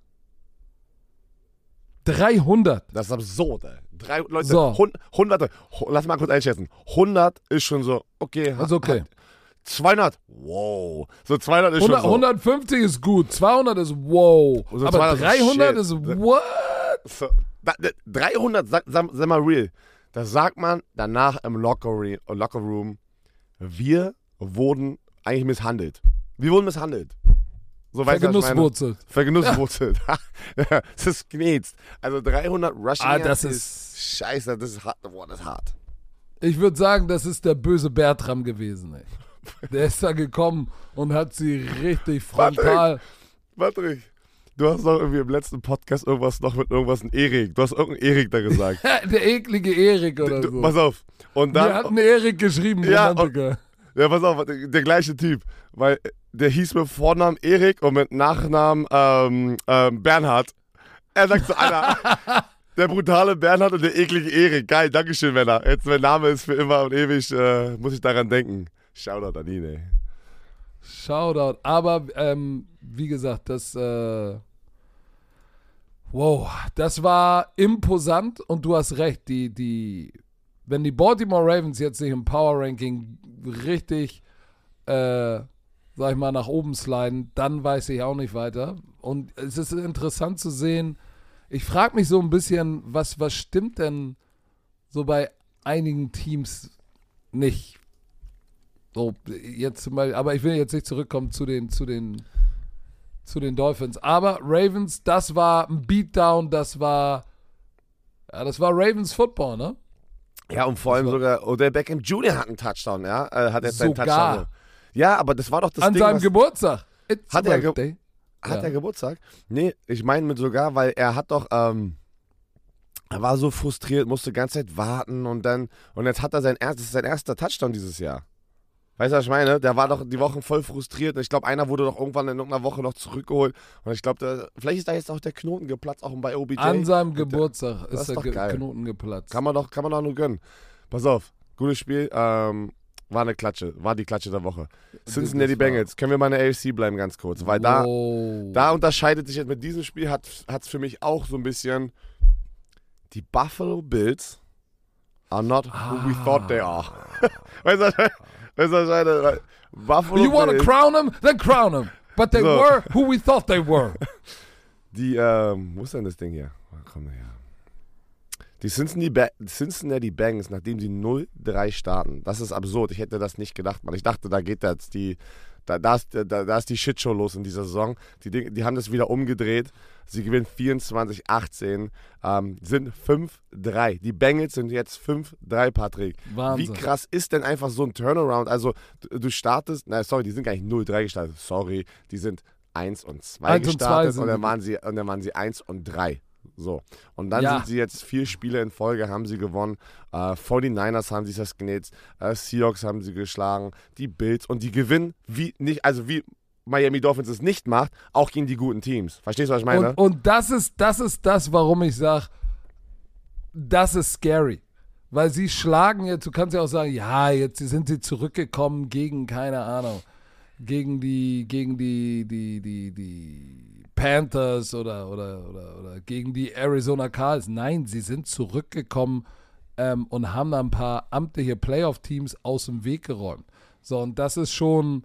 A: 300.
B: Das ist absurd, ey. Drei Leute,
A: So.
B: hund, hunderte, hu- lass mal kurz einschätzen. 100 ist schon so, okay.
A: Ist okay.
B: hat- 200, wow. So 200 ist
A: 100,
B: schon so.
A: 150 ist gut, 200 ist wow.
B: Also
A: Aber
B: 200 ist
A: 300
B: shit.
A: ist what?
B: So, da, da, 300, sag, sag, sag mal real. Das sagt man danach im Locker, Re- Locker Room. Wir wurden eigentlich misshandelt. Wir wurden misshandelt. So?
A: Vergenusswurzelt.
B: Vergenusswurzelt. Ja, das ist knetzt. Also 300 Rushing
A: Ah, das
B: Yards
A: ist-
B: Scheiße, das ist hart. Boah, das ist hart.
A: Ich würde sagen, das ist der böse Bertram gewesen, ey. Der ist da gekommen und hat sie richtig frontal.
B: Patrick, du hast doch irgendwie im letzten Podcast irgendwas noch mit irgendwas ein Erik. Du hast irgendeinen Erik da gesagt.
A: der eklige Erik oder
B: du,
A: so.
B: Pass auf. Und dann,
A: ein Erik geschrieben,
B: Ja,
A: Romantiker.
B: ja, pass auf, der, der gleiche Typ. Weil der hieß mit Vornamen Erik und mit Nachnamen ähm, ähm, Bernhard. Er sagt zu einer, der brutale Bernhard und der eklige Erik. Geil, Dankeschön, Männer. Jetzt mein Name ist für immer und ewig, äh, muss ich daran denken. Shoutout an ihn, ey.
A: Shoutout. Aber ähm, wie gesagt, das äh, wow, das war imposant und du hast recht. Die, die, wenn die Baltimore Ravens jetzt nicht im Power Ranking richtig, äh, sag ich mal, nach oben sliden, dann weiß ich auch nicht weiter. Und es ist interessant zu sehen. Ich frage mich so ein bisschen, was, was stimmt denn so bei einigen Teams nicht? So, jetzt Beispiel, aber ich will jetzt nicht zurückkommen zu den, zu den, zu den Dolphins. Aber Ravens, das war ein Beatdown, das war, ja, das war Ravens Football, ne?
B: Ja, und vor allem sogar Odell Beckham Jr. hat einen Touchdown, ja. Äh, hat jetzt seinen
A: Sogar.
B: Touchdown. Ja, aber das war doch das
A: An
B: Ding,
A: seinem
B: was,
A: Geburtstag. It's
B: Hat er ge-. Hat
A: Ja.
B: er Geburtstag? Nee, ich meine mit sogar, weil er hat doch, ähm, er war so frustriert, musste die ganze Zeit warten und dann, und jetzt hat er sein erstes, sein erster Touchdown dieses Jahr. Weißt du, was ich meine? Der war doch die Wochen voll frustriert. Ich glaube, einer wurde doch irgendwann in irgendeiner Woche noch zurückgeholt. Und ich glaube, vielleicht ist da jetzt auch der Knoten geplatzt, auch bei OBJ.
A: An seinem Geburtstag ist der Ge
B: geil.
A: Knoten geplatzt.
B: Kann man doch, kann man doch nur gönnen. Pass auf, gutes Spiel. Ähm, war eine Klatsche, war die Klatsche der Woche. Cincinnati Bengals. Können wir mal in der AFC bleiben, ganz kurz. Weil da,
A: Wow.
B: da unterscheidet sich jetzt mit diesem Spiel, hat es für mich auch so ein bisschen. Die Buffalo Bills are not who we thought they are. weißt du, was ich- weißt du, was ich meine? Weil Buffalo
A: You want to
B: Bills,
A: crown them? Then crown them. But they
B: So.
A: were who we thought they were.
B: Die, ähm, wo ist denn das Ding hier? Oh, Komm her. Die Cincinnati, ba Cincinnati Bengals, nachdem sie 0-3 starten, das ist absurd. Ich hätte das nicht gedacht, man. Ich dachte, da geht jetzt die, da, da, ist, da, da ist die Shitshow los in dieser Saison. Die, die haben das wieder umgedreht. Sie gewinnen 24-18, ähm, sind 5-3. Die Bengals sind jetzt 5-3, Patrick.
A: Wahnsinn.
B: Wie krass ist denn einfach so ein Turnaround? Also, du, du startest, nein, sorry, die sind gar nicht 0-3 gestartet. Sorry, die sind 1 und 2
A: Eins und zwei
B: gestartet
A: sind
B: und, dann waren sie, und dann waren sie 1 und 3. So. Und dann
A: Ja.
B: sind sie jetzt vier Spiele in Folge, haben sie gewonnen. Äh, 49ers haben sich das genäht, äh, Seahawks haben sie geschlagen, die Bills und die gewinnen, wie nicht, also wie Miami Dolphins es nicht macht, auch gegen die guten Teams. Verstehst du, was ich meine?
A: Und, und das ist das ist das, warum ich sage, das ist scary. Weil sie schlagen jetzt, du kannst ja auch sagen, ja, jetzt sind sie zurückgekommen gegen, keine Ahnung, gegen die, gegen die, die, die, die Panthers oder, oder, oder, oder gegen die Arizona Cardinals. Nein, sie sind zurückgekommen ähm, und haben da ein paar amtliche Playoff-Teams aus dem Weg geräumt. So, und das ist schon,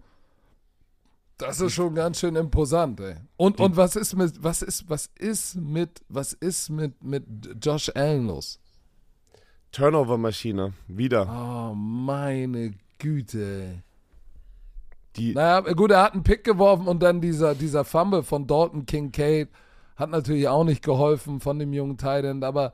A: das ist schon ganz schön imposant, ey. Und, und was ist mit, was ist, was ist mit, was ist mit, mit Josh Allen los?
B: Turnover-Maschine, wieder.
A: Oh, meine Güte.
B: Die,
A: Naja, gut, er hat einen Pick geworfen und dann dieser, dieser Fumble von Dalton Kincaid hat natürlich auch nicht geholfen von dem jungen Titan, aber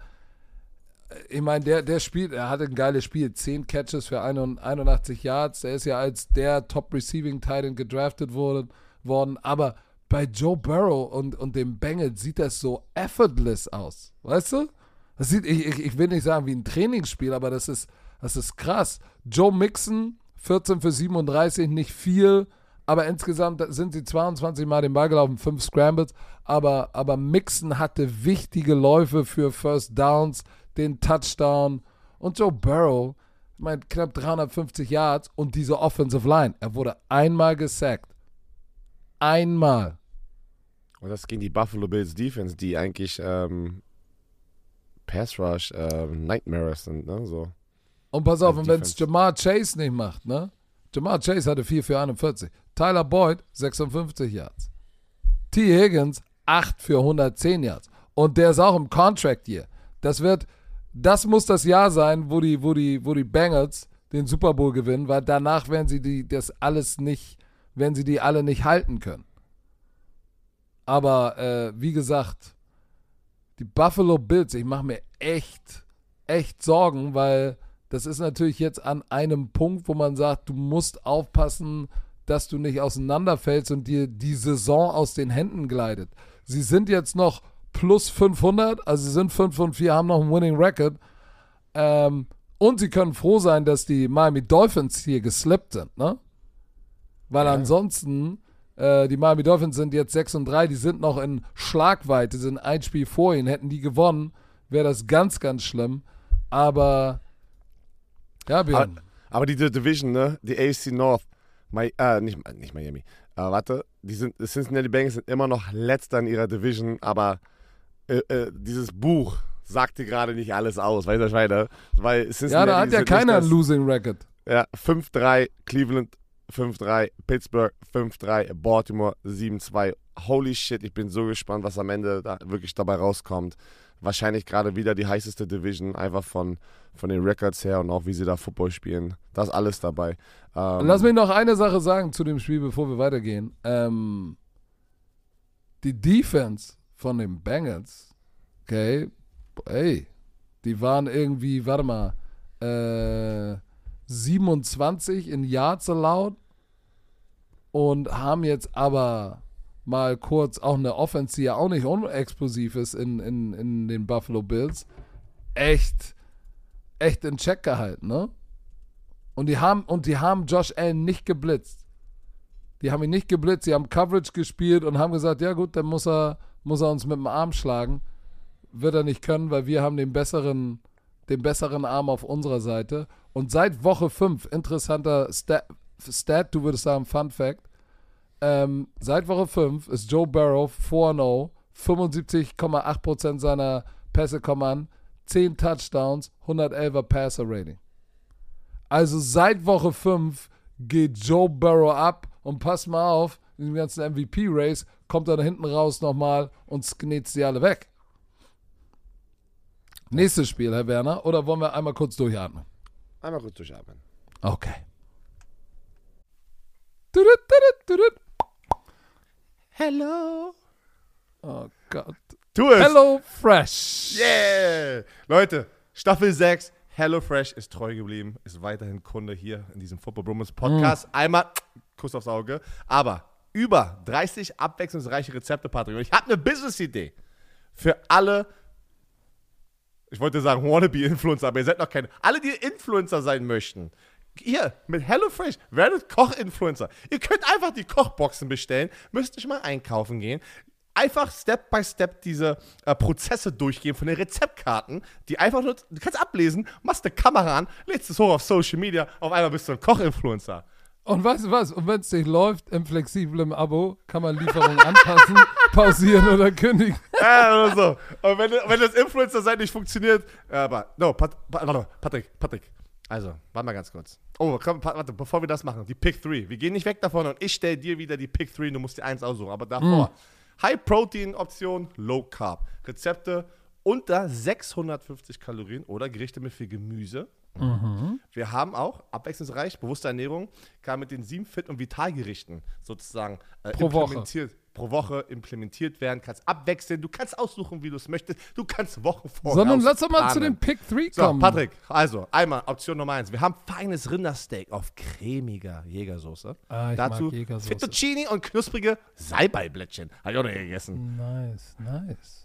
A: ich meine, der, der spielt, er hatte ein geiles Spiel, 10 Catches für 81 Yards, der ist ja als der Top-Receiving Titan gedraftet wurde, worden, aber bei Joe Burrow und, und dem Bengals sieht das so effortless aus, weißt du? Das sieht, ich, ich, ich will nicht sagen wie ein Trainingsspiel, aber das ist, das ist krass. Joe Mixon, 14 für 37, nicht viel, aber insgesamt sind sie 22 Mal den Ball gelaufen, 5 Scrambles, aber, aber Mixon hatte wichtige Läufe für First Downs, den Touchdown und Joe Burrow, ich meine, knapp 350 Yards und diese Offensive Line. Er wurde einmal gesackt. Einmal.
B: und das gegen die Buffalo Bills Defense, die eigentlich ähm, Pass Rush ähm, Nightmares sind, ne? So.
A: Und pass auf,
B: Also
A: und wenn es. Jamar Chase nicht macht, ne? Jamar Chase hatte 4 für 41. Tyler Boyd 56 Yards. T. Higgins 8 für 110 Yards. Und der ist auch im Contract Year. Das wird, das muss das Jahr sein, wo die, wo die, wo die Bengals den Super Bowl gewinnen, weil danach werden sie die, das alles nicht, werden sie die alle nicht halten können. Aber äh, wie gesagt, die Buffalo Bills, ich mache mir echt, echt Sorgen, weil das ist natürlich jetzt an einem Punkt, wo man sagt, du musst aufpassen, dass du nicht auseinanderfällst und dir die Saison aus den Händen gleitet. Sie sind jetzt noch plus 500, also sie sind 5 und 4, haben noch einen Winning Record. Ähm, und sie können froh sein, dass die Miami Dolphins hier geslippt sind, ne? Weil
B: Ja.
A: ansonsten, äh, die Miami Dolphins sind jetzt 6 und 3, die sind noch in Schlagweite, sind ein Spiel vor ihnen. Hätten die gewonnen, wäre das ganz, ganz schlimm. Aber, ja, Björn.
B: Aber die Division, ne? Die AFC North, Mi äh, nicht, nicht Miami. Äh, warte, die sind, die Cincinnati Bengals sind immer noch letzter in ihrer Division, aber äh, äh, dieses Buch sagt dir gerade nicht alles aus, weißt du, meine? Weil
A: ja,
B: Cincinnati
A: da hat ja keiner
B: das-
A: Losing Record.
B: Ja, 5-3, Cleveland 5-3, Pittsburgh 5-3, Baltimore 7-2. Holy shit, ich bin so gespannt, was am Ende da wirklich dabei rauskommt. Wahrscheinlich gerade wieder die heißeste Division, einfach von, von den Records her und auch wie sie da Football spielen. Da ist alles dabei. Ähm,
A: Lass mich noch eine Sache sagen zu dem Spiel, bevor wir weitergehen. Ähm, die Defense von den Bengals, okay, ey, die waren irgendwie, warte mal, äh, 27 in Yards allowed und haben jetzt aber mal kurz auch eine Offense, die ja auch nicht unexplosiv ist in, in, in den Buffalo Bills, echt, echt in Check gehalten, ne? Und die haben, und die haben Josh Allen nicht geblitzt. Die haben ihn nicht geblitzt, sie haben Coverage gespielt und haben gesagt, ja gut, dann muss er, muss er uns mit dem Arm schlagen. Wird er nicht können, weil wir haben den besseren, den besseren Arm auf unserer Seite. Und seit Woche 5, interessanter Stat, Stat, du würdest sagen Fun Fact, ähm, seit Woche 5 ist Joe Barrow 4-0, 75,8% seiner Pässe kommen an, 10 Touchdowns, 111er Passer Rating. Also seit Woche 5 geht Joe Burrow ab und pass mal auf, in dem ganzen MVP-Race kommt er da hinten raus nochmal und sknetzt sie alle weg. Nächstes Spiel, Herr Werner, oder wollen wir einmal kurz durchatmen?
B: Einmal kurz durchatmen.
A: Okay. Tudut, tudut, tudut.
B: Hello.
A: Oh Gott.
B: Tu es.
A: Hello Fresh.
B: Yeah. Leute, Staffel 6. HelloFresh ist treu geblieben, ist weiterhin Kunde hier in diesem Football Bromance Podcast. Einmal Kuss aufs Auge. Aber über 30 abwechslungsreiche Rezepte, Patrick. Und ich habe eine Business-Idee für alle, ich wollte sagen Wannabe-Influencer, aber ihr seid noch keine. Alle, die Influencer sein möchten. Ihr mit HelloFresh werdet Koch-Influencer. Ihr könnt einfach die Kochboxen bestellen, müsst nicht mal einkaufen gehen. Einfach Step by Step diese äh, Prozesse durchgehen von den Rezeptkarten, die einfach nur, du kannst ablesen, machst eine Kamera an, lädst es hoch auf Social Media, auf einmal bist du ein Koch-Influencer.
A: Und weißt du was? Und wenn es nicht läuft, im flexiblen Abo kann man Lieferungen anpassen, pausieren oder kündigen.
B: Ja, oder so. Und wenn, wenn das Influencer-Sein nicht funktioniert, äh, aber, no, Pat, Pat, warte, Patrick, Patrick. Also, warte mal ganz kurz. Oh, komm, warte, bevor wir das machen, die Pick 3. Wir gehen nicht weg davon und ich stelle dir wieder die Pick 3 du musst dir eins aussuchen. Aber davor, High-Protein-Option, Low-Carb. Rezepte unter 650 Kalorien oder Gerichte mit viel Gemüse. Wir haben auch abwechslungsreich, bewusste Ernährung, kann mit den sieben Fit- und Vitalgerichten sozusagen äh,
A: Pro Woche.
B: implementiert, pro Woche implementiert werden. Kannst abwechseln, du kannst aussuchen, wie du es möchtest. Du kannst Wochen vorher
A: Sondern lass doch mal
B: planen.
A: zu den Pick 3
B: So,
A: kommen.
B: Patrick, also einmal Option Nummer eins. Wir haben feines Rindersteak auf cremiger Jägersoße.
A: Ah,
B: Dazu
A: Jägersoße.
B: Fettuccini und knusprige Salbeiblättchen. Habe ich auch noch nie gegessen.
A: Nice, nice.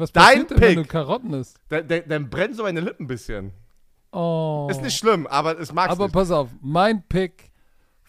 A: Was
B: Dein
A: passiert denn, wenn
B: Pick.
A: du Karotten isst?
B: Dann, dann, dann brennen so meine Lippen ein bisschen.
A: Oh.
B: Ist nicht schlimm, aber es mag's
A: Aber
B: nicht.
A: pass auf, mein Pick: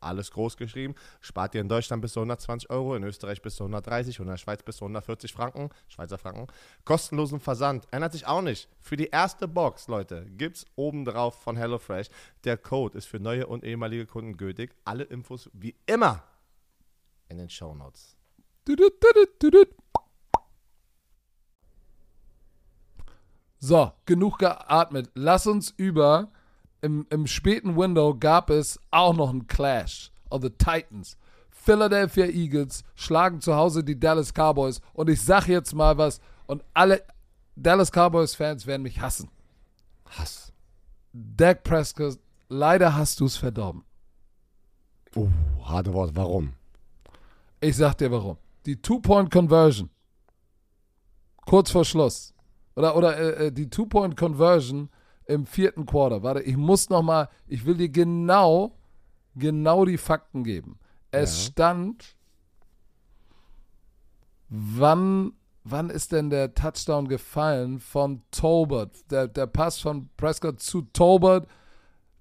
B: Alles groß geschrieben. Spart ihr in Deutschland bis zu 120 Euro, in Österreich bis zu 130 und in der Schweiz bis zu 140 Franken. Schweizer Franken. Kostenlosen Versand. Ändert sich auch nicht. Für die erste Box, Leute, gibt's obendrauf von HelloFresh. Der Code ist für neue und ehemalige Kunden gültig. Alle Infos wie immer in den
A: düdüt, düdüt. So, genug geatmet. Lass uns über. Im, Im späten Window gab es auch noch einen Clash of the Titans. Philadelphia Eagles schlagen zu Hause die Dallas Cowboys. Und ich sag jetzt mal was. Und alle Dallas Cowboys-Fans werden mich hassen.
B: Hass.
A: Dak Prescott, leider hast du es verdorben.
B: Oh, harte Wort. Warum?
A: Ich sag dir warum. Die Two-Point-Conversion. Kurz vor Schluss. Oder, oder äh, äh, die Two-Point-Conversion im vierten Quarter. Warte, ich muss noch mal, ich will dir genau, genau die Fakten geben. Es
B: Ja.
A: stand, wann, wann ist denn der Touchdown gefallen von Tolbert? Der, der Pass von Prescott zu Tolbert,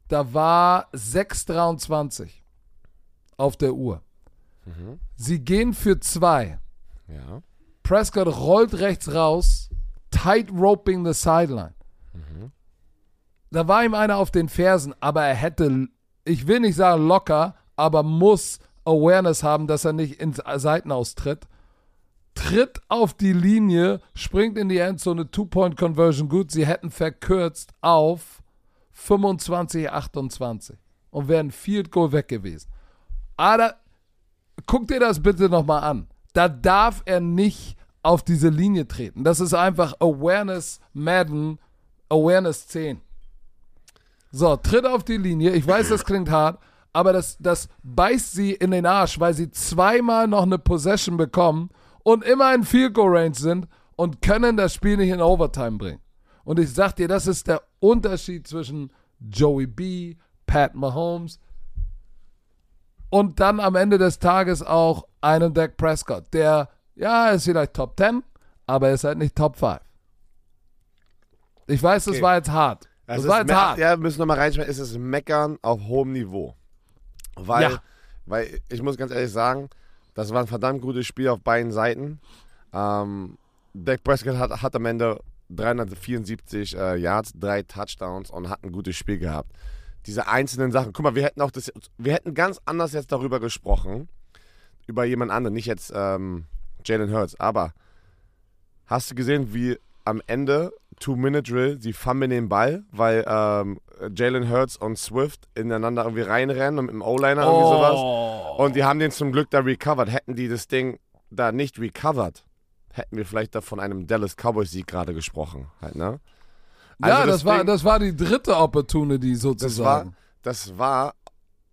A: da war 6,23 auf der Uhr. Sie gehen für zwei.
B: Ja.
A: Prescott rollt rechts raus, tight roping the sideline. Da war ihm einer auf den Fersen, aber er hätte, ich will nicht sagen locker, aber muss Awareness haben, dass er nicht ins Seiten austritt. tritt auf die Linie, springt in die Endzone, Two-Point-Conversion gut. Sie hätten verkürzt auf 25, 28 und wären Field Goal weg gewesen. Aber guck dir das bitte nochmal an. Da darf er nicht auf diese Linie treten. Das ist einfach Awareness Madden, Awareness 10. So, tritt auf die Linie. Ich weiß, das klingt hart, aber das, das beißt sie in den Arsch, weil sie zweimal noch eine Possession bekommen und immer in Field Goal Range sind und können das Spiel nicht in Overtime bringen. Und ich sag dir, das ist der Unterschied zwischen Joey B, Pat Mahomes und dann am Ende des Tages auch einen Dak Prescott, der, ja, ist vielleicht Top 10, aber er ist halt nicht Top 5. Ich weiß, das
B: Okay.
A: war jetzt hart. Das,
B: Das
A: war jetzt hart.
B: Ja, wir müssen nochmal reinschmeißen. Es ist Meckern auf hohem Niveau. Weil,
A: Ja.
B: weil ich muss ganz ehrlich sagen, das war ein verdammt gutes Spiel auf beiden Seiten. Ähm, Dak Prescott hat, hat am Ende 374 äh, Yards, drei Touchdowns und hat ein gutes Spiel gehabt. Diese einzelnen Sachen. Guck mal, wir hätten auch das, wir hätten ganz anders jetzt darüber gesprochen. Über jemand anderen, nicht jetzt ähm, Jalen Hurts. Aber hast du gesehen, wie am Ende Two-Minute-Drill, sie fummeln den Ball, weil ähm, Jalen Hurts und Swift ineinander irgendwie reinrennen und mit dem O-Liner irgendwie sowas.
A: Oh.
B: Und die haben den zum Glück da recovered. Hätten die das Ding da nicht recovered, hätten wir vielleicht da von einem Dallas Cowboys-Sieg gerade gesprochen. Halt, ne?
A: ja,
B: Also
A: das, war,
B: Ding-
A: das war die dritte Opportunity
B: das war,
A: sozusagen.
B: das war,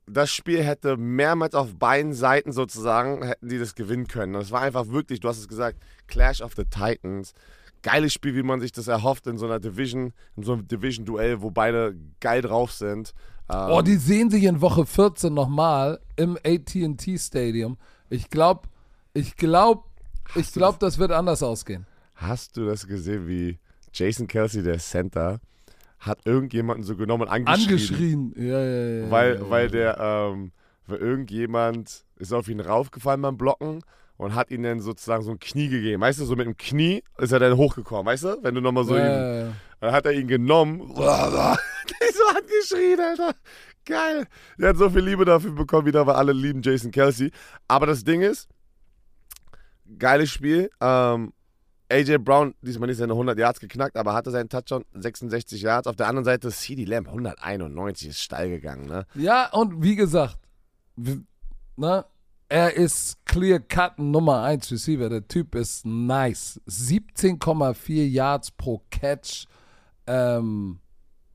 B: das Spiel hätte mehrmals auf beiden Seiten sozusagen, hätten die das gewinnen können. Das war einfach wirklich, du hast es gesagt, Clash of the Titans. Geiles Spiel, wie man sich das erhofft in so einer Division, in so einem Division-Duell, wo beide geil drauf sind. Ähm,
A: Oh, die sehen sich in Woche 14 nochmal im AT&T Stadium. Ich glaube, ich glaube, ich glaube, das wird anders ausgehen.
B: Hast du das gesehen, wie Jason Kelsey, der Center, hat irgendjemanden so genommen und angeschrien?
A: Angeschrien. Ja, ja, ja.
B: Weil,
A: ja,
B: weil
A: ja.
B: der, ähm, weil irgendjemand ist auf ihn raufgefallen beim Blocken und hat ihm dann sozusagen so ein Knie gegeben. Weißt du, so mit dem Knie ist er dann hochgekommen, weißt du? Wenn du nochmal so
A: ja,
B: ihn, dann hat er ihn genommen. ist so angeschrien, Alter. Geil. Der hat so viel Liebe dafür bekommen, wieder, weil alle lieben Jason Kelsey. Aber das Ding ist, geiles Spiel. Ähm, AJ Brown, diesmal nicht seine 100 Yards geknackt, aber hatte seinen Touchdown 66 Yards. Auf der anderen Seite CD Lamb 191 ist steil gegangen, ne?
A: Ja, und wie gesagt, w- ne, er ist clear cut Nummer 1 Receiver. Der Typ ist nice. 17,4 Yards pro Catch. Ähm,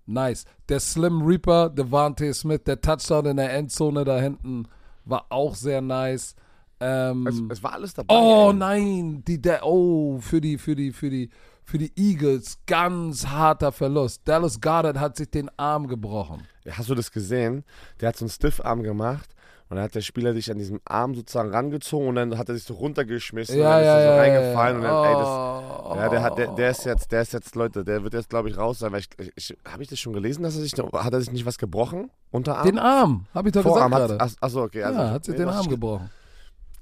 A: nice. Der Slim Reaper, Devante Smith, der Touchdown in der Endzone da hinten war auch sehr nice. Ähm,
B: Es, es war alles dabei.
A: Oh
B: ey.
A: nein, die der oh für die für die für die für die Eagles ganz harter Verlust. Dallas Goddard hat sich den Arm gebrochen.
B: Hast du das gesehen? Der hat so einen Stiffarm gemacht und dann hat der Spieler sich an diesem Arm sozusagen rangezogen und dann hat er sich so runtergeschmissen
A: Ja,
B: und dann
A: ja,
B: ist er so reingefallen
A: ja,
B: und dann, ey, das,
A: Oh.
B: Ja, der, hat, der, der ist jetzt, der ist jetzt, Leute, der wird jetzt, glaube ich, raus sein, weil ich, ich habe ich das schon gelesen, dass er sich, hat er sich nicht was gebrochen? Unterarm?
A: Den Arm, habe ich doch
B: Vorarm
A: gesagt gerade.
B: ach, achso, okay. Also,
A: ja, hat sich den Arm gebrochen.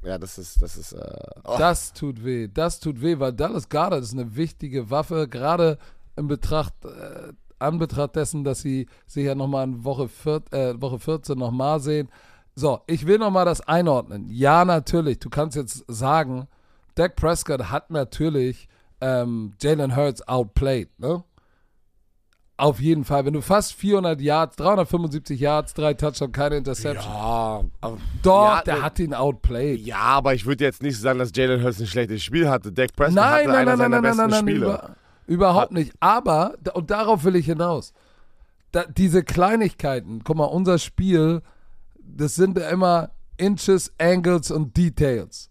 B: Ja, das ist, das ist, äh, oh,
A: Das tut weh, das tut weh, weil Dallas Goddard ist eine wichtige Waffe, gerade in Betracht, äh, Anbetracht dessen, dass sie sich ja nochmal in Woche, vier, äh, Woche 14 nochmal sehen. So, ich will nochmal das einordnen. Ja, natürlich, du kannst jetzt sagen, Dak Prescott hat natürlich ähm, Jalen Hurts outplayed, ne? Auf jeden Fall. Wenn du fast 400 Yards, 375 Yards, drei Touchdowns, keine Interception.
B: ja,
A: Doch,
B: ja,
A: der
B: ne-
A: hat ihn outplayed.
B: ja, aber ich würde jetzt nicht sagen, dass Jalen Hurts ein schlechtes Spiel hatte. Dak Prescott
A: Nein,
B: hatte
A: nein,
B: einer
A: nein,
B: seiner
A: nein, nein,
B: besten
A: nein, nein,
B: Spiele.
A: über, überhaupt nicht. Aber, und darauf will ich hinaus, da, diese Kleinigkeiten, guck mal, unser Spiel, das sind immer Inches, Angles und Details.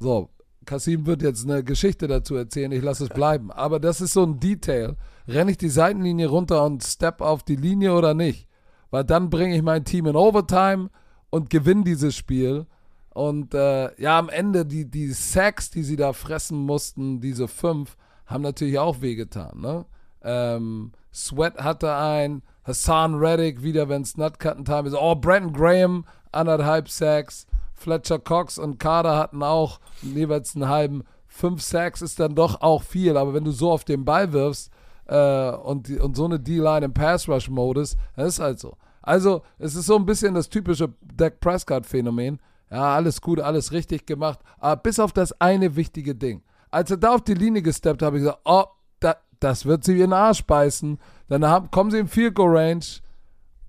A: So, Kasim wird jetzt eine Geschichte dazu erzählen, ich lasse es bleiben. Aber das ist so ein Detail. Renne ich die Seitenlinie runter und step auf die Linie oder nicht? Weil dann bringe ich mein Team in Overtime und gewinne dieses Spiel. Und äh, ja, am Ende, die, die Sacks, die sie da fressen mussten, diese fünf, haben natürlich auch wehgetan. Ne? Ähm, Sweat hatte ein, Hassan Reddick wieder, wenn es Nutcutten-Time ist. Oh, Brandon Graham, anderthalb Sacks. Fletcher Cox und Carter hatten auch jeweils einen halben. Fünf Sacks ist dann doch auch viel, aber wenn du so auf den Ball wirfst äh, und, und so eine D-Line im Pass-Rush-Modus, dann ist halt so. Also, es ist so ein bisschen das typische Dak Prescott-Phänomen. Ja, alles gut, alles richtig gemacht. Aber bis auf das eine wichtige Ding. Als er da auf die Linie gesteppt habe, ich gesagt, oh, da, das wird sie in den Arsch beißen. Dann haben, kommen sie im Field Goal Range.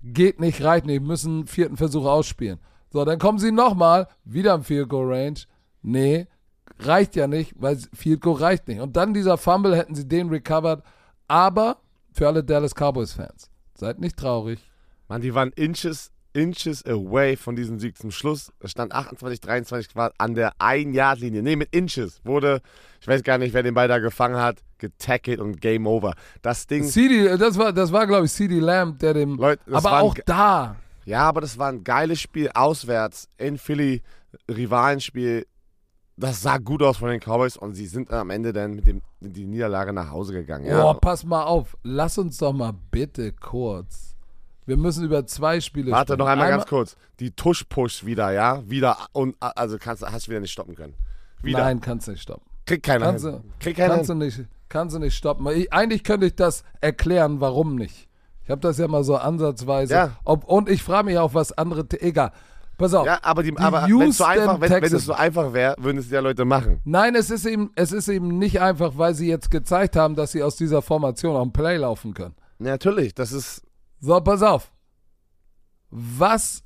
A: Geht nicht, reicht nicht, müssen vierten Versuch ausspielen. So, dann kommen sie nochmal, wieder im Field Goal Range. Nee, reicht ja nicht, weil Field Goal reicht nicht. Und dann dieser Fumble, hätten sie den recovered. Aber für alle Dallas Cowboys Fans, seid nicht traurig.
B: Mann, die waren Inches, Inches away von diesem Sieg zum Schluss. Es stand 28, 23 Grad an der 1-Yard-Linie. Nee, mit Inches wurde, ich weiß gar nicht, wer den Ball da gefangen hat, getackelt und Game Over. Das Ding.
A: CD, das war, das war glaube ich, CD Lamb, der dem.
B: Leute,
A: aber auch da.
B: Ja, aber das war ein geiles Spiel auswärts in Philly, Rivalenspiel. Das sah gut aus von den Cowboys und sie sind am Ende dann mit dem mit die Niederlage nach Hause gegangen. Ja.
A: Oh, pass mal auf. Lass uns doch mal bitte kurz. Wir müssen über zwei Spiele
B: Warte
A: sprechen.
B: noch einmal ganz kurz. Die Tush-Push wieder, ja? Wieder und also kannst hast du wieder nicht stoppen können. Wieder.
A: Nein, kannst nicht stoppen.
B: Kriegt keiner
A: Kannst
B: hin.
A: du,
B: Kriegt keiner
A: kannst, du
B: hin.
A: nicht, kannst du nicht stoppen. Ich, eigentlich könnte ich das erklären, warum nicht. Ich habe das ja mal so ansatzweise.
B: Ja.
A: Ob, und ich frage mich auch, was andere. Egal. Pass auf.
B: Ja, aber, die, aber wenn es so einfach, wenn, wenn so einfach wäre, würden es ja Leute machen.
A: Nein, es ist, eben, es ist eben nicht einfach, weil sie jetzt gezeigt haben, dass sie aus dieser Formation auch ein Play laufen können.
B: Ja, natürlich, das ist
A: So, pass auf. Was.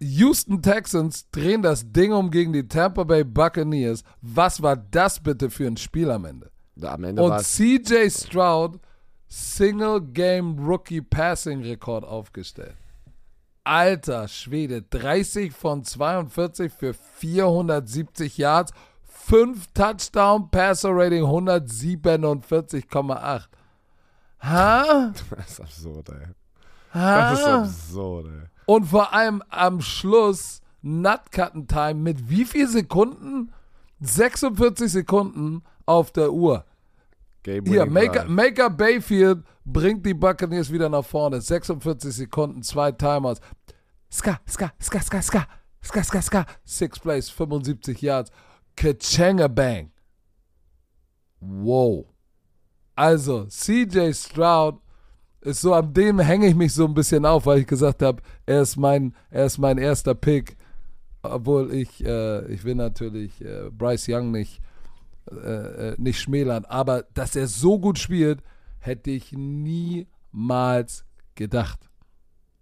A: Houston Texans drehen das Ding um gegen die Tampa Bay Buccaneers. Was war das bitte für ein Spiel am Ende?
B: am Ende
A: Und CJ Stroud Single Game Rookie Passing Rekord aufgestellt. Alter Schwede, 30 von 42 für 470 Yards, 5 Touchdown Passer Rating 147,8. Ha?
B: das ist absurd, ey.
A: Ha?
B: Das ist absurd, ey.
A: Und vor allem am Schluss Nutcutten Time mit wie viel Sekunden? 46 Sekunden auf der Uhr.
B: Game
A: Hier, Maker, Bayfield bringt die Buccaneers wieder nach vorne. 46 Sekunden, zwei Timeouts. Ska, ska, ska, ska, ska, ska, ska, ska. Six Plays, 75 Yards. Kachenga Bang. Wow. Also, CJ Stroud ist so, an dem hänge ich mich so ein bisschen auf, weil ich gesagt habe, er ist mein, er ist mein erster Pick. Obwohl ich, äh, ich will natürlich äh, Bryce Young nicht, äh, äh, nicht schmälern, aber dass er so gut spielt, hätte ich niemals gedacht.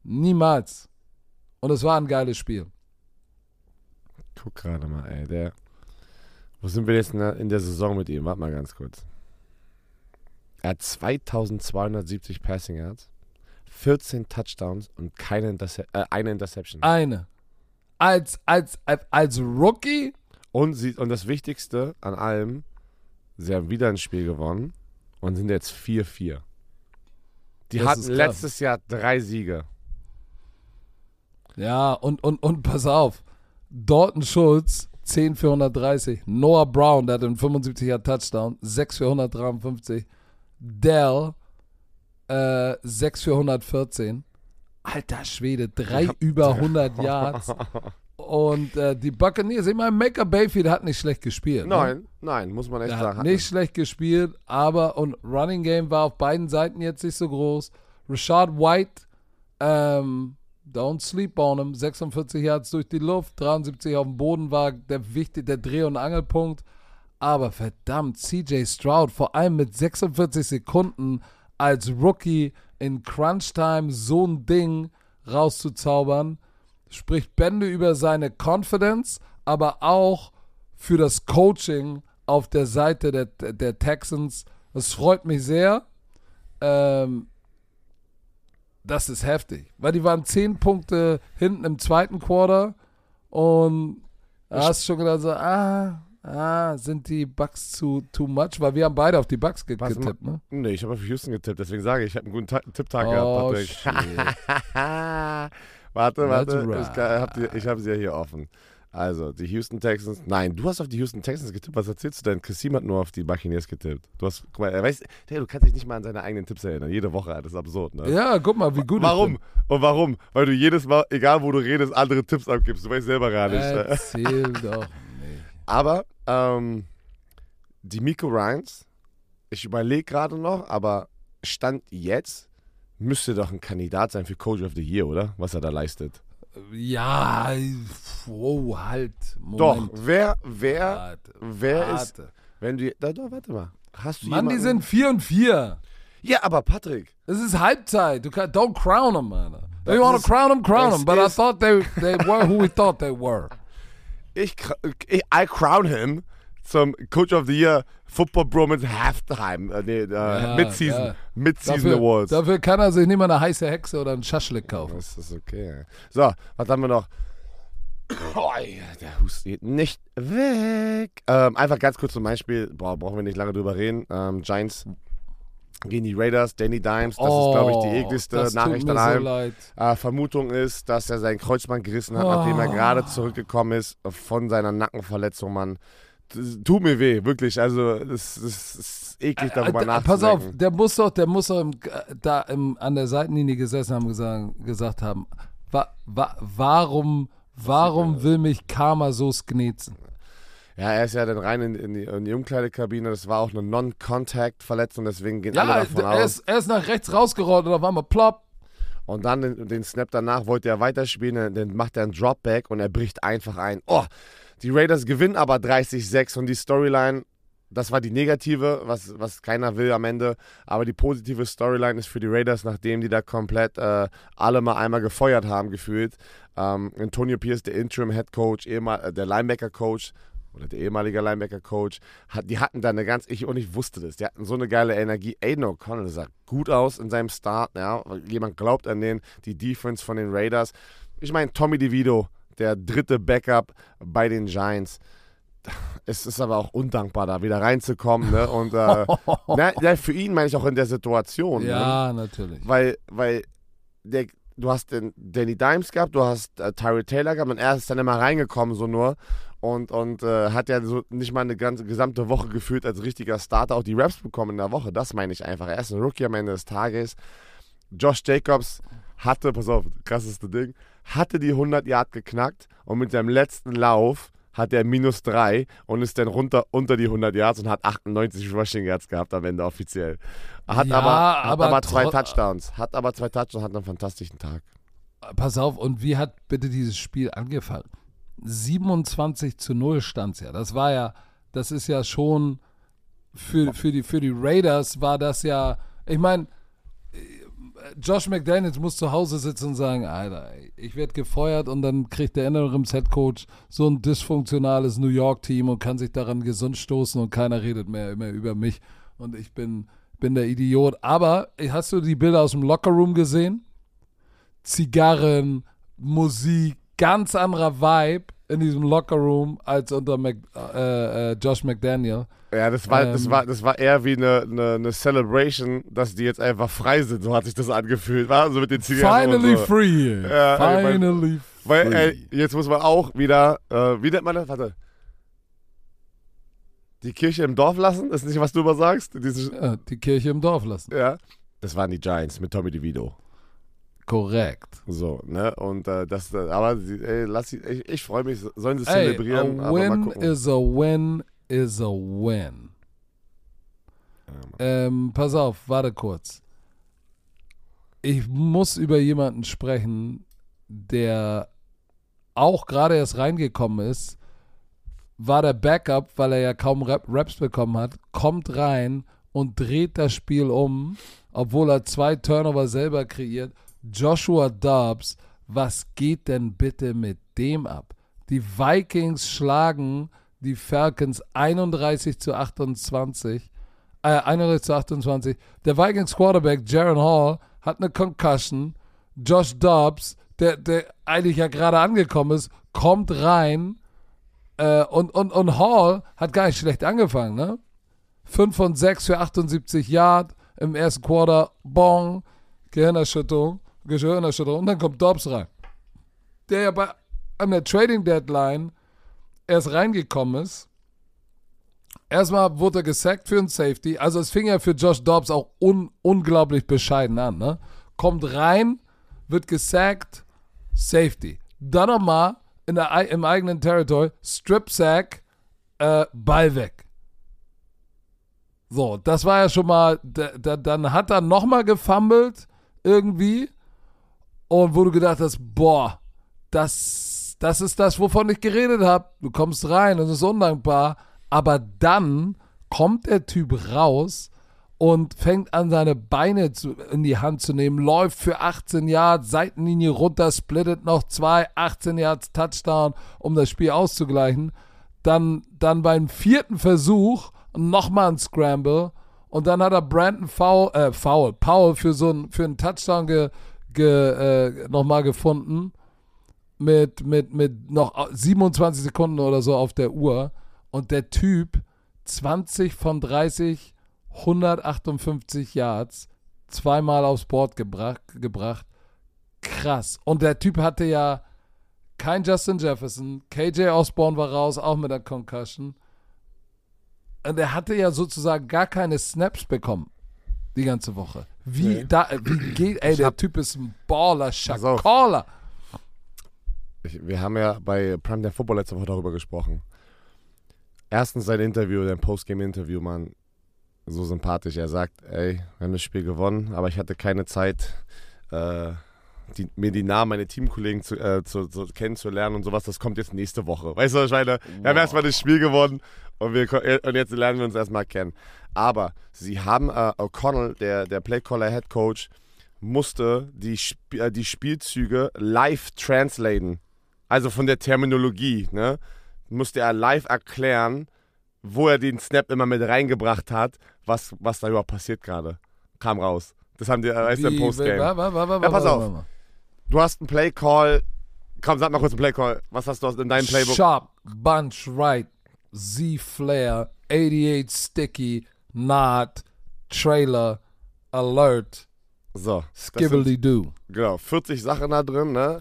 A: Niemals. Und es war ein geiles Spiel.
B: Guck gerade mal, ey, der. Wo sind wir jetzt in der, in der Saison mit ihm? Warte mal ganz kurz. Er hat 2270 Passing Yards, 14 Touchdowns und keine Interce äh, eine Interception.
A: Eine. Als, als, als, als Rookie,
B: Und, sie, und das Wichtigste an allem, sie haben wieder ein Spiel gewonnen und sind jetzt 4-4. Die
A: Das
B: hatten letztes Jahr drei Siege.
A: ja, und, und, und pass auf. Dalton Schulz, 10 für 130. Noah Brown, der hat einen 75er Touchdown, 6 für 153. Dell, äh, 6 für 114. Alter Schwede, drei über 100 Yards. Und äh, die Buccaneers, ich meine, Maker Bayfield hat nicht schlecht gespielt. Ne?
B: Nein, nein, muss man echt
A: Er
B: sagen.
A: hat nicht schlecht gespielt, aber und Running Game war auf beiden Seiten jetzt nicht so groß. Rashad White, ähm, don't sleep on him, 46 Yards durch die Luft, 73 auf dem Boden war der wichtig, der Dreh- und Angelpunkt. Aber verdammt, CJ Stroud, vor allem mit 46 Sekunden als Rookie in Crunch Time so ein Ding rauszuzaubern, spricht Bände über seine Confidence, aber auch für das Coaching auf der Seite der, der Texans. Das freut mich sehr. Ähm, das ist heftig, weil die waren 10 Punkte hinten im zweiten Quarter und da hast du schon gedacht, so, ah, ah, sind die Bucks zu too much? Weil wir haben beide auf die Bucks ge
B: Was
A: getippt, ne?
B: Nee, ich habe auf Houston getippt, deswegen sage ich, ich habe einen guten Ta Tipptag
A: Oh,
B: gehabt, Patrick.
A: shit.
B: warte, warte,
A: That's
B: ich, hab habe sie ja hier offen. Also, die Houston Texans. Nein, du hast auf die Houston Texans getippt. Was erzählst du denn? Kassim hat nur auf die Buccaneers getippt. Du hast, guck mal, er weiß, der, du kannst dich nicht mal an seine eigenen Tipps erinnern. Jede Woche, das ist absurd, ne?
A: Ja, guck mal, wie gut
B: Warum? Und warum? Weil du jedes Mal, egal wo du redest, andere Tipps abgibst. Du weißt selber gar nicht. ne?
A: Erzähl doch.
B: Aber ähm, die Miko Ryans, ich überlege gerade noch, aber Stand jetzt müsste doch ein Kandidat sein für Coach of the Year, oder? Was er da leistet.
A: Ja, oh, halt.
B: Doch,
A: Moment.
B: wer, wer,
A: Warte,
B: wer ist,
A: warte.
B: wenn du, da, doch, warte mal. Hast du
A: Mann, die
B: jemanden-
A: sind 4 und 4.
B: Ja, aber Patrick,
A: Es ist Halbzeit. Du kannst, don't crown them, man.
B: Das
A: You want to
B: ist-
A: crown them, crown them. But I
B: ist-
A: thought they, they were who we thought they were.
B: Ich, ich I crown him zum Coach of the Year Football Bromance Halftime, äh, nee, äh,
A: Ja,
B: Mid-Season,
A: ja.
B: Mid-Season Awards.
A: dafür kann er sich nicht mal eine heiße Hexe oder einen Schaschlik kaufen.
B: Das ist okay. So, was haben wir noch? Oh, der Hust geht nicht weg. Ähm, einfach ganz kurz zum Beispiel, boah, brauchen wir nicht lange drüber reden. Ähm, Giants gegen die Raiders, Danny Dimes, das ist, glaube ich, die ekligste
A: Oh, tut
B: Nachricht an
A: so
B: allem.
A: leid.
B: Äh, Vermutung ist, dass er sein Kreuzband gerissen hat, nachdem er
A: Oh.
B: gerade zurückgekommen ist von seiner Nackenverletzung, Mann. Das tut mir weh, wirklich. Also, es ist eklig, darüber
A: Äh,
B: nachzudenken.
A: Pass auf, der muss doch, der muss doch im, da im, an der Seitenlinie gesessen haben, gesagt, gesagt haben, wa, wa, warum, warum will mich Karma so sknetzen?
B: Ja, er ist ja dann rein in, in, die, in die Umkleidekabine. Das war auch eine Non-Contact-Verletzung, deswegen gehen alle
A: Ja,
B: davon
A: er
B: aus.
A: ist, er ist nach rechts rausgerollt und auf einmal plopp.
B: Und dann den, den Snap danach wollte er weiterspielen, dann, dann macht er einen Dropback und er bricht einfach ein. Oh, die Raiders gewinnen aber 30-6 und die Storyline, das war die negative, was, was keiner will am Ende. Aber die positive Storyline ist für die Raiders, nachdem die da komplett äh, alle mal einmal gefeuert haben, gefühlt. Ähm, Antonio Pierce, der Interim-Head Coach, ehemal, der Linebacker-Coach, oder der ehemalige Linebacker-Coach, hat, die hatten da eine ganz, ich und ich wusste das, die hatten so eine geile Energie. Aiden O'Connell sah gut aus in seinem Start, ja, jemand glaubt an den, die Defense von den Raiders. Ich meine, Tommy DeVito, der dritte Backup bei den Giants. Es ist aber auch undankbar, da wieder reinzukommen, ne, und äh, na, ja, für ihn meine ich auch in der Situation, ne?
A: Ja, natürlich.
B: weil, weil der, du hast den Danny Dimes gehabt, du hast äh, Tyrell Taylor gehabt und er ist dann immer reingekommen so nur und, und äh, hat ja so nicht mal eine ganze gesamte Woche geführt als richtiger Starter auch die Raps bekommen in der Woche. Das meine ich einfach. Er ist ein Rookie am Ende des Tages. Josh Jacobs hatte, pass auf, krasseste Ding, hatte die 100 Yard geknackt und mit seinem letzten Lauf hat er minus 3 und ist dann runter unter die 100 Yards und hat 98 Rushing Yards gehabt am Ende offiziell. Hat
A: Ja,
B: aber, hat
A: aber
B: aber, zwei Touchdowns. Hat aber zwei Touchdowns, hat einen fantastischen Tag.
A: Pass auf, und wie hat bitte dieses Spiel angefangen? 27 zu 0 stand ja. Das war ja, das ist ja schon für, für, die, für die Raiders war das ja, ich meine, Josh McDaniels muss zu Hause sitzen und sagen, Alter, ich werde gefeuert und dann kriegt der Interims-Headcoach so ein dysfunktionales New York-Team und kann sich daran gesund stoßen und keiner redet mehr immer über mich und ich bin, bin der Idiot. Aber hast du die Bilder aus dem Lockerroom gesehen? Zigarren, Musik, ganz anderer Vibe in diesem Lockerroom als unter Mac, äh, äh, Josh McDaniel.
B: Ja, das war, das
A: Ähm.
B: war, das war eher wie eine, eine, eine Celebration, dass die jetzt einfach frei sind. So hat sich das angefühlt. War so mit den Zigaretten.
A: Finally
B: so.
A: free.
B: Ja, ich mein-
A: Finally
B: Weil,
A: free.
B: ey, jetzt muss man auch wieder, äh, wie nennt man das? Warte. Die Kirche im Dorf lassen? Das ist nicht, was du immer sagst? Diese,
A: ja, die Kirche im Dorf lassen.
B: ja. Das waren die Giants mit Tommy DeVito.
A: Korrekt.
B: So, ne? Und äh, das, äh, aber ey, lass sie, ich, ich freue mich, sollen sie
A: Ey,
B: zelebrieren,
A: a win is a win is a win.
B: Ja.
A: Ähm, pass auf, warte kurz. Ich muss über jemanden sprechen, der auch gerade erst reingekommen ist, war der Backup, weil er ja kaum Rap Raps bekommen hat, kommt rein und dreht das Spiel um, obwohl er zwei Turnover selber kreiert. Joshua Dobbs, was geht denn bitte mit dem ab? Die Vikings schlagen die Falcons 31 zu 28 äh, 31 zu 28. Der Vikings Quarterback Jaron Hall hat eine Concussion. Josh Dobbs, der, der eigentlich ja gerade angekommen ist, kommt rein. Äh, und, und, und Hall hat gar nicht schlecht angefangen, ne? 5 von 6 für 78 Yard im ersten Quarter. Bong. Gehirnerschütterung. Gehirnerschütterung. Und dann kommt Dobbs rein. Der ja bei an der Trading Deadline erst reingekommen ist. Erstmal wurde er gesackt für einen Safety. Also es fing ja für Josh Dobbs auch un unglaublich bescheiden an. Ne? Kommt rein, wird gesackt, Safety. Dann nochmal in der, im eigenen Territory, Strip Sack, äh, Ball weg. So, das war ja schon mal, da, da, dann hat er nochmal gefummelt irgendwie und wo du gedacht hast, boah, das, das ist das, wovon ich geredet habe. Du kommst rein, das ist undankbar. Aber dann kommt der Typ raus und fängt an, seine Beine zu, in die Hand zu nehmen, läuft für 18 Yards, Seitenlinie runter, splittet noch zwei, 18 Yards Touchdown, um das Spiel auszugleichen. Dann, dann beim vierten Versuch nochmal ein Scramble und dann hat er Brandon Foul, äh, Foul, Powell für so ein, für einen Touchdown ge, ge, äh, nochmal gefunden mit, mit, mit noch 27 Sekunden oder so auf der Uhr und der Typ 20 von 30, 158 Yards, zweimal aufs Board gebracht, gebracht. Krass. Und der Typ hatte ja kein Justin Jefferson, KJ Osborne war raus, auch mit der Concussion. Und er hatte ja sozusagen gar keine Snaps bekommen die ganze Woche. Wie, nee. da, wie geht, ey, der Typ ist ein Baller, Schakaller.
B: Wir haben ja bei Prime der Football letzte Woche darüber gesprochen. Erstens sein Interview, sein Postgame-Interview, Mann, so sympathisch. Er sagt, ey, wir haben das Spiel gewonnen, aber ich hatte keine Zeit, äh, die, mir die Namen meiner Teamkollegen zu, äh, zu, zu, kennenzulernen und sowas. Das kommt jetzt nächste Woche. Weißt du, ich meine, wow. wir haben erstmal das Spiel gewonnen und, wir, und jetzt lernen wir uns erstmal kennen. Aber sie haben äh, O'Connell, der, der Playcaller Head Coach, musste die, Sp äh, die Spielzüge live translaten. Also von der Terminologie, ne? Musste er live erklären, wo er den Snap immer mit reingebracht hat, was, was da überhaupt passiert gerade. Kam raus. Das haben die erst im Postgame. Ja, pass auf. Du hast einen Playcall. Komm, sag mal kurz einen Playcall. Was hast du in deinem Playbook?
A: Sharp, Bunch, Right, Z-Flare, 88 Sticky, Not, Trailer, Alert.
B: So.
A: Skibbly-Doo.
B: Genau, 40 Sachen da drin, ne?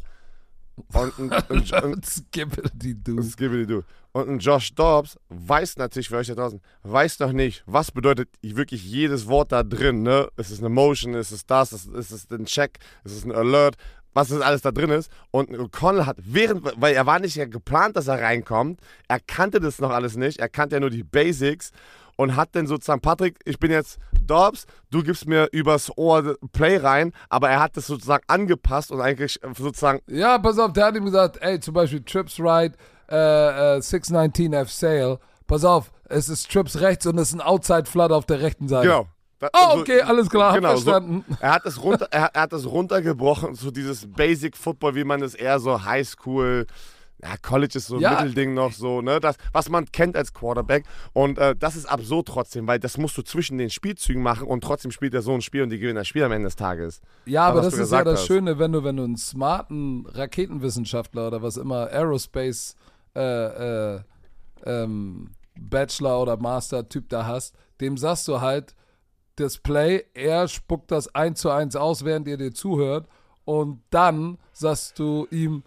B: Und ein, ein, ein
A: Skibbly-Doo.
B: Skibbly-Doo. Und ein Josh Dobbs weiß natürlich für euch da draußen, weiß noch nicht, was bedeutet wirklich jedes Wort da drin, ne? Ist es eine Motion, ist es das, ist es ein Check, ist es ein Alert, was das alles da drin ist. Und O'Connell hat während, weil er war nicht ja geplant, dass er reinkommt, er kannte das noch alles nicht, er kannte ja nur die Basics und hat dann sozusagen, Patrick, ich bin jetzt Dobbs, du gibst mir übers Ohr Play rein, aber er hat das sozusagen angepasst und eigentlich sozusagen.
A: Ja, pass auf, der hat ihm gesagt, ey, zum Beispiel Trips Right, äh, äh, 619 F Sale, pass auf, es ist Trips rechts und es ist ein Outside Flood auf der rechten Seite.
B: Genau.
A: Da, oh, okay, alles klar, genau, verstanden.
B: So, er, hat das runter, er, er, hat das runtergebrochen, so dieses Basic Football, wie man es eher so Highschool ja, College ist so ein ja. Mittelding noch so, ne? Das, was man kennt als Quarterback. Und äh, das ist absurd trotzdem, weil das musst du zwischen den Spielzügen machen und trotzdem spielt er so ein Spiel und die gewinnen das Spiel am Ende des Tages.
A: Ja, aber das ist ja das hast. Schöne, wenn du, wenn du einen smarten Raketenwissenschaftler oder was immer, Aerospace äh, äh, ähm, Bachelor oder Master-Typ da hast, dem sagst du halt, das Play, er spuckt das eins zu eins aus, während ihr dir zuhört. Und dann sagst du ihm,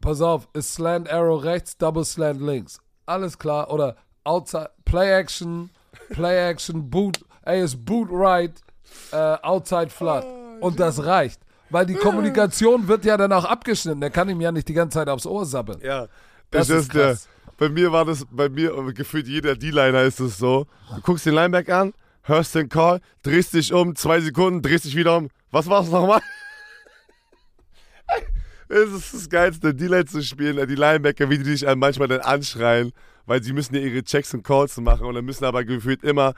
A: pass auf, ist Slant Arrow rechts, Double Slant links. Alles klar. Oder Outside, Play Action, Play Action, Boot, ey, ist Boot right, äh, Outside Flood. Oh, Und das reicht. Weil die Kommunikation wird ja dann auch abgeschnitten. Der kann ihm ja nicht die ganze Zeit aufs Ohr sabbeln.
B: Ja, das, das ist, der. Bei mir war das, bei mir gefühlt jeder D-Liner ist es so. Du guckst den Linebacker an, hörst den Call, drehst dich um, zwei Sekunden, drehst dich wieder um. Was war's nochmal? Es ist das Geilste, D-Line zu spielen, die Linebacker, wie die dich manchmal dann anschreien, weil sie müssen ja ihre Checks und Calls machen und dann müssen aber gefühlt immer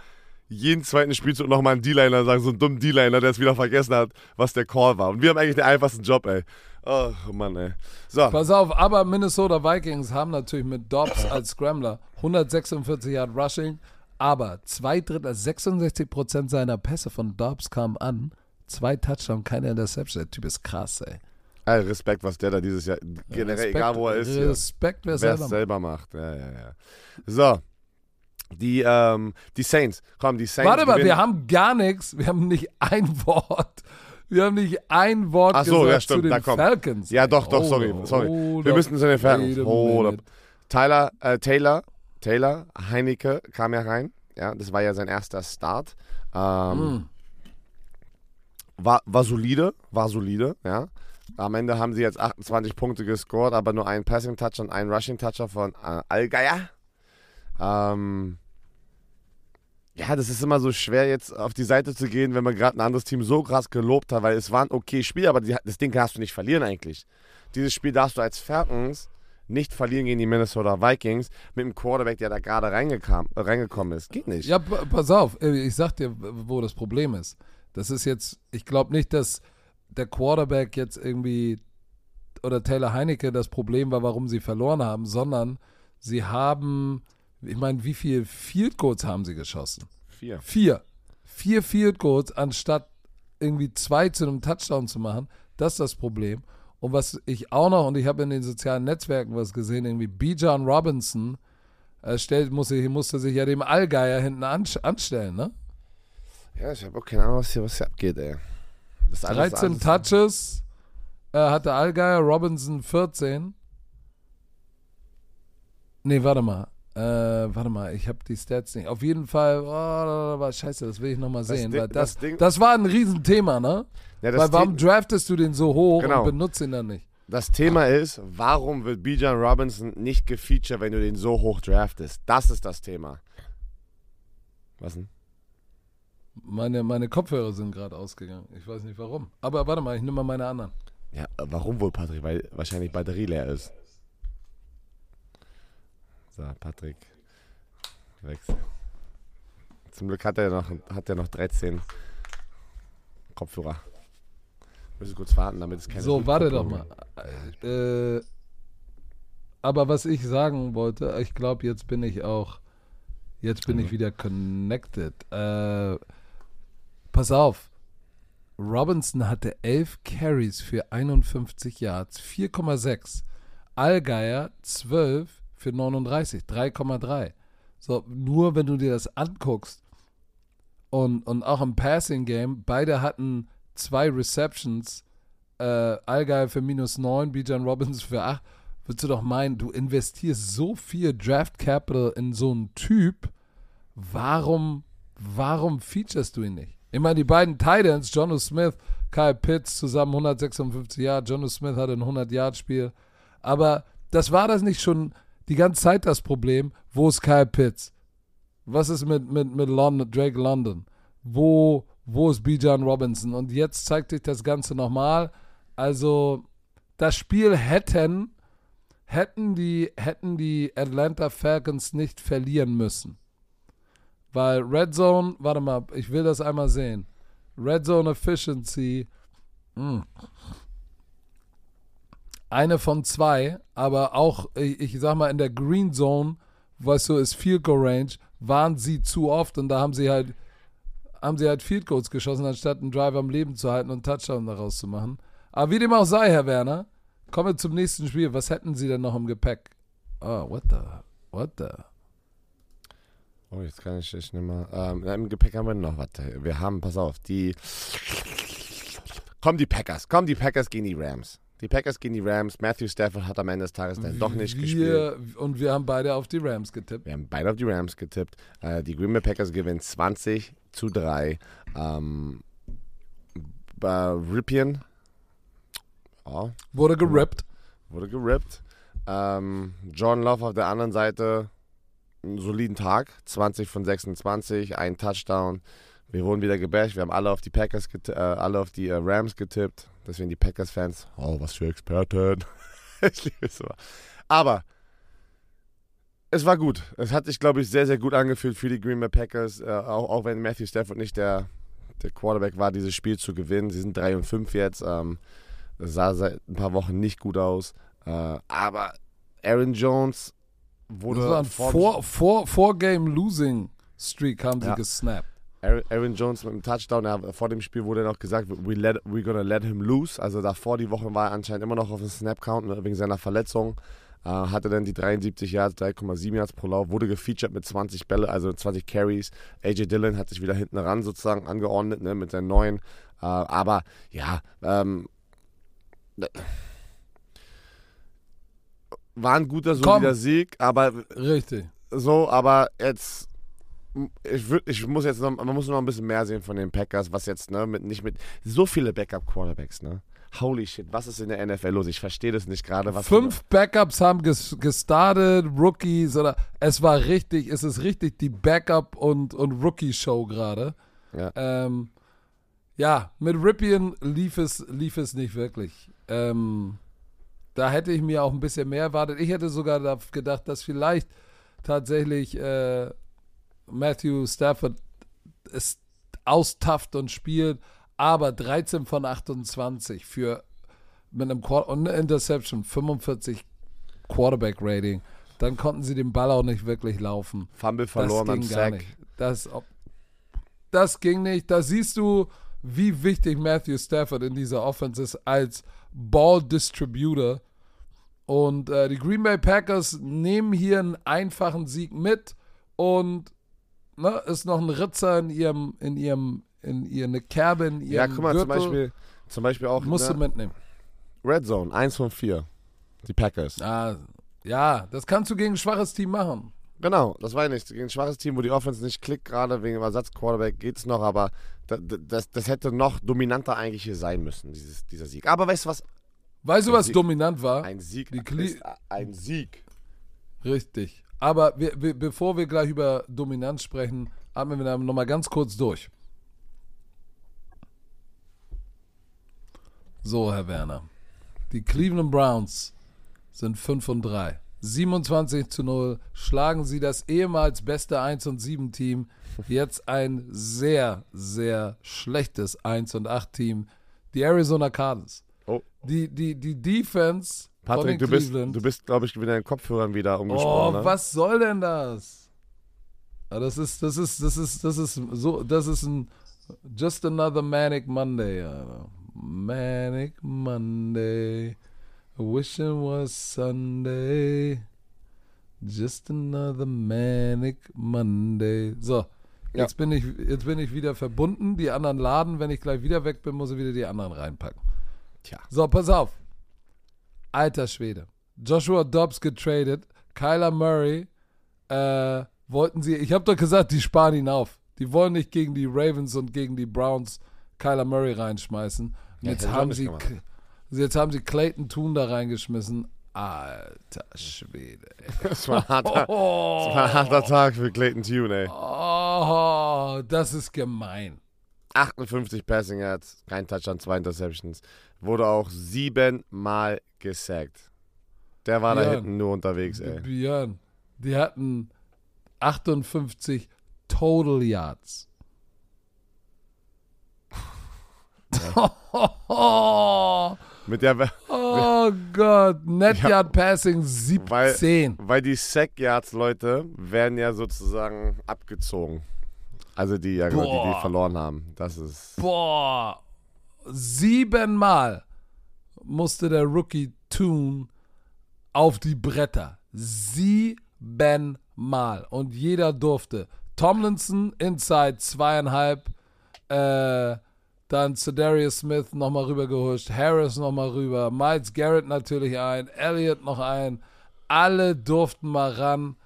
B: jeden zweiten Spielzug nochmal einen D-Liner sagen, so einen dummen D-Liner, der es wieder vergessen hat, was der Call war. Und wir haben eigentlich den einfachsten Job, ey. Oh Mann, ey. So.
A: Pass auf, aber Minnesota Vikings haben natürlich mit Dobbs als Scrambler 146 Yard Rushing, aber zwei Drittel, 66 Prozent seiner Pässe von Dobbs kamen an. Zwei Touchdowns, keine Interception. Der Typ ist krass, ey.
B: Also Respekt, was der da dieses Jahr, generell, Respekt, egal wo er ist.
A: Respekt, wer es selber,
B: selber macht. Ja, ja, ja. So. Die, ähm, die Saints. Komm, die Saints.
A: Warte mal, wir haben gar nichts. Wir haben nicht ein Wort. Wir haben nicht ein Wort Ach so, gesagt ja, stimmt, zu den Falcons.
B: Ja, doch, doch, sorry. sorry. Wir müssen zu den Falcons. Hold Tyler, äh, Taylor, Taylor, Heinecke kam ja rein. Ja, das war ja sein erster Start. Ähm, mm. war, war solide, war solide, ja. Am Ende haben sie jetzt 28 Punkte gescored, aber nur einen Passing Toucher und einen Rushing Toucher von äh, Allgeier. Ähm, Ja, das ist immer so schwer, jetzt auf die Seite zu gehen, wenn man gerade ein anderes Team so krass gelobt hat, weil es war ein okay Spiel, aber die, das Ding darfst du nicht verlieren eigentlich. Dieses Spiel darfst du als Falcons nicht verlieren gegen die Minnesota Vikings mit einem Quarterback, der da gerade äh, reingekommen ist. Geht nicht.
A: Ja, pa- pass auf, äh, ich sag dir, wo das Problem ist. Das ist jetzt, ich glaube nicht, dass der Quarterback jetzt irgendwie oder Taylor Heinecke das Problem war, warum sie verloren haben, sondern sie haben, ich meine, wie viel Field Goals haben sie geschossen?
B: Vier.
A: Vier. Vier Field Goals, anstatt irgendwie zwei zu einem Touchdown zu machen. Das ist das Problem. Und was ich auch noch, und ich habe in den sozialen Netzwerken was gesehen, irgendwie Bijan Robinson äh, stellt, musste, musste sich ja dem Allgeier hinten an, anstellen, ne?
B: Ja, ich habe auch keine Ahnung, was hier, was hier abgeht, ey. Das alles-
A: 13
B: alles-
A: Touches äh, hatte Allgeier, Robinson 14. Nee, warte mal. Äh, warte mal, ich habe die Stats nicht. Auf jeden Fall, oh, war scheiße, das will ich nochmal sehen.
B: Ding-
A: das,
B: das
A: das war ein Riesenthema, ne?
B: Ja,
A: Weil warum
B: The
A: draftest du den so hoch
B: Genau.
A: und benutzt ihn dann nicht?
B: das Thema ist, warum wird Bijan Robinson nicht gefeatured, wenn du den so hoch draftest? Das ist das Thema. Was denn?
A: Meine, meine Kopfhörer sind gerade ausgegangen. Ich weiß nicht warum. Aber warte mal, ich nehme mal meine anderen.
B: Ja, warum wohl, Patrick? Weil wahrscheinlich Batterie leer ist. So, Patrick. Wechsel. Zum Glück hat er noch, hat er noch 13 Kopfhörer. Müssen kurz warten, damit es keine
A: So, warte doch mal. Äh, aber was ich sagen wollte, ich glaube, jetzt bin ich auch, jetzt bin ich wieder connected. Äh, pass auf. Robinson hatte 11 Carries für 51 Yards, 4,6. Allgeier 12 für 39, 3,3. So, nur wenn du dir das anguckst und, und auch im Passing Game, beide hatten zwei Receptions, äh, Allgeier für minus 9, Bijan Robbins für 8, würdest du doch meinen, du investierst so viel Draft Capital in so einen Typ, warum, warum featurest du ihn nicht? Ich meine, die beiden Titans, Jono Smith, Kyle Pitts, zusammen 156 Jahre, Jono Smith hatte ein 100-Yard-Spiel, aber das war das nicht schon die ganze Zeit das Problem, wo ist Kyle Pitts? Was ist mit, mit, mit London, Drake London? Wo, wo ist Bijan Robinson? Und jetzt zeigt sich das Ganze nochmal. Also, das Spiel hätten, hätten die, hätten die Atlanta Falcons nicht verlieren müssen. Weil Red Zone, warte mal, ich will das einmal sehen. Red Zone Efficiency, mh. eine von zwei, aber auch, ich, ich sag mal, in der Green Zone, weißt du, ist Field Goal Range, waren sie zu oft und da haben sie halt, haben sie halt Field Goals geschossen, anstatt einen Drive am Leben zu halten und Touchdown daraus zu machen. Aber wie dem auch sei, Herr Werner, kommen wir zum nächsten Spiel. Was hätten sie denn noch im Gepäck? Oh, what the, what the?
B: Oh, jetzt kann ich nicht mehr. Ähm, Im Gepäck haben wir noch was. Wir haben, pass auf, die. Kommen die Packers. Kommen die Packers gegen die Rams. Die Packers gegen die Rams. Matthew Stafford hat am Ende des Tages dann doch nicht gespielt.
A: wir, Und wir haben beide auf die Rams getippt.
B: Wir haben beide auf die Rams getippt. Äh, die Green Bay Packers gewinnen 20 zu 3. Ähm, äh, Ripien oh,
A: Wurde gerippt.
B: wurde gerippt. Ähm, John Love auf der anderen Seite einen soliden Tag. 20 von 26, ein Touchdown. Wir wurden wieder gebasht. Wir haben alle auf die Packers äh, alle auf die äh, Rams getippt. Deswegen die Packers-Fans. Oh, was für Experten. ich liebe es so. Aber es war gut. Es hat sich, glaube ich, sehr, sehr gut angefühlt für die Green Bay Packers. Äh, auch, auch wenn Matthew Stafford nicht der, der Quarterback war, dieses Spiel zu gewinnen. Sie sind 3 und 5 jetzt. Ähm, sah seit ein paar Wochen nicht gut aus. Äh, aber Aaron Jones wurde
A: Das war ein
B: vor-
A: four, four Game Losing Streak haben sie
B: Ja.
A: gesnappt.
B: Aaron, Aaron Jones mit dem Touchdown, er, vor dem Spiel wurde noch gesagt, we let, we're gonna let him loose. Also davor die Woche war er anscheinend immer noch auf dem Snap-Count wegen seiner Verletzung. Äh, hatte dann die 73 Yards, 3,7 Yards pro Lauf, wurde gefeatured mit 20 Bälle, also 20 Carries. AJ Dillon hat sich wieder hinten ran sozusagen angeordnet ne, mit seinen neuen. Äh, aber ja, ähm, war ein guter, solider
A: Komm.
B: Sieg, aber
A: Richtig.
B: so, aber jetzt ich, würd, ich muss jetzt noch, man muss noch ein bisschen mehr sehen von den Packers, was jetzt, ne, mit, nicht mit so viele Backup-Quarterbacks, ne? Holy shit, was ist in der NFL los? Ich verstehe das nicht gerade. was
A: Fünf Backups haben ges gestartet, Rookies oder es war richtig, es ist richtig die Backup- und, und Rookie-Show gerade.
B: Ja.
A: Ähm, ja, mit Ripien lief es, lief es nicht wirklich. Ähm, da hätte ich mir auch ein bisschen mehr erwartet. Ich hätte sogar gedacht, dass vielleicht tatsächlich äh, Matthew Stafford es austafft und spielt, aber 13 von 28 für mit einem Quad und eine Interception, 45 Quarterback Rating. Dann konnten sie den Ball auch nicht wirklich laufen.
B: Fumble verloren
A: das
B: am
A: ging gar
B: Sack.
A: nicht. Das, das ging nicht. Da siehst du, wie wichtig Matthew Stafford in dieser Offense ist als Ball Distributor. Und äh, die Green Bay Packers nehmen hier einen einfachen Sieg mit und ne, ist noch ein Ritzer in ihrem, in ihrem, in ihr eine Kerbe in ihrem
B: Ja, guck mal, zum
A: Gürtel.
B: Beispiel, zum Beispiel auch
A: Musst du
B: ne,
A: mitnehmen.
B: Red Zone, 1 von 4. Die Packers.
A: Ah, ja, das kannst du gegen ein schwaches Team machen.
B: Genau, das war ja nicht. Gegen ein schwaches Team, wo die Offense nicht klickt, gerade wegen dem Ersatzquarterback geht's noch, aber das, das, das hätte noch dominanter eigentlich hier sein müssen, dieses, dieser Sieg. Aber weißt du was?
A: Weißt du, was
B: Sie-
A: dominant war?
B: Ein Sieg ein Sieg.
A: Richtig. Aber wir, wir, bevor wir gleich über Dominanz sprechen, atmen wir noch mal ganz kurz durch. So, Herr Werner. Die Cleveland Browns sind 5 und 3. 27 zu 0 schlagen sie das ehemals beste 1 und 7 Team. Jetzt ein sehr, sehr schlechtes 1 und 8 Team. Die Arizona Cardinals.
B: Oh.
A: Die, die, die Defense
B: Patrick, du bist, du bist, glaube ich, mit deinen Kopfhörern wieder
A: Oh,
B: umgesprungen. ne?
A: was soll denn das? Ah, Das ist, das ist, das ist, das ist so, das ist ein just another manic Monday. Alter. Manic Monday. Wishing was Sunday. Just another manic Monday. So.
B: Ja.
A: Jetzt, bin ich, jetzt bin ich wieder verbunden. Die anderen laden. Wenn ich gleich wieder weg bin, muss ich wieder die anderen reinpacken.
B: Tja.
A: So, pass auf. Alter Schwede. Joshua Dobbs getradet. Kyler Murray äh, wollten sie. Ich habe doch gesagt, die sparen ihn auf. Die wollen nicht gegen die Ravens und gegen die Browns Kyler Murray reinschmeißen. Und
B: Ja,
A: jetzt, haben sie,
B: gemacht.
A: Jetzt haben sie Clayton Toon da reingeschmissen. Alter Schwede. ey.
B: Das war, ein harter, das
A: Oh,
B: war ein harter Tag für Clayton Tune, ey.
A: oh, das ist gemein.
B: 58 Passing Yards, kein Touchdown, zwei Interceptions. Wurde auch siebenmal gesackt. Der war da
A: Ja.
B: hinten nur unterwegs, ey.
A: Björn, die hatten 58 Total Yards. oh
B: Mit der,
A: Gott, Net
B: Ja.
A: Yard Passing
B: Weil-
A: 17.
B: weil die Sack Yards, Leute, werden ja sozusagen abgezogen. Also die, ja, genau, die, die
A: Boah.
B: verloren haben. Das ist.
A: Boah, siebenmal musste der Rookie Toon auf die Bretter. Siebenmal. Und jeder durfte. Tomlinson inside zweieinhalb. Äh, dann Cedarius Smith nochmal rübergehuscht. Harris nochmal rüber. Miles Garrett natürlich ein. Elliott noch ein. Alle durften mal ran.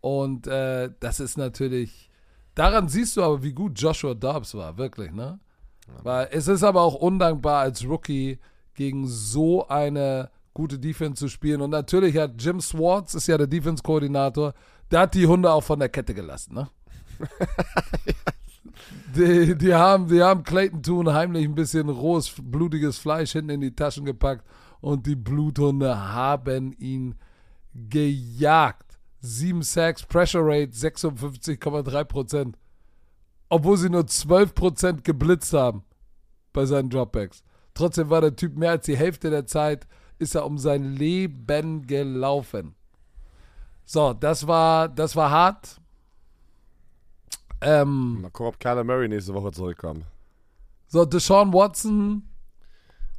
A: Und äh, das ist natürlich. Daran siehst du aber, wie gut Joshua Dobbs war, wirklich, ne? Weil es ist aber auch undankbar als Rookie gegen so eine gute Defense zu spielen. Und natürlich hat Jim Swartz, ist ja der Defense-Koordinator, der hat die Hunde auch von der Kette gelassen, ne? die, die, haben, die haben Clayton Toon heimlich ein bisschen rohes, blutiges Fleisch hinten in die Taschen gepackt und die Bluthunde haben ihn gejagt. 7 Sacks, Pressure Rate 56,3%. Obwohl sie nur 12% geblitzt haben bei seinen Dropbacks. Trotzdem war der Typ mehr als die Hälfte der Zeit, ist er um sein Leben gelaufen. So, das war, das war hart. Ähm,
B: Mal gucken, ob Kyler Murray nächste Woche zurückkommt.
A: so, Deshaun Watson,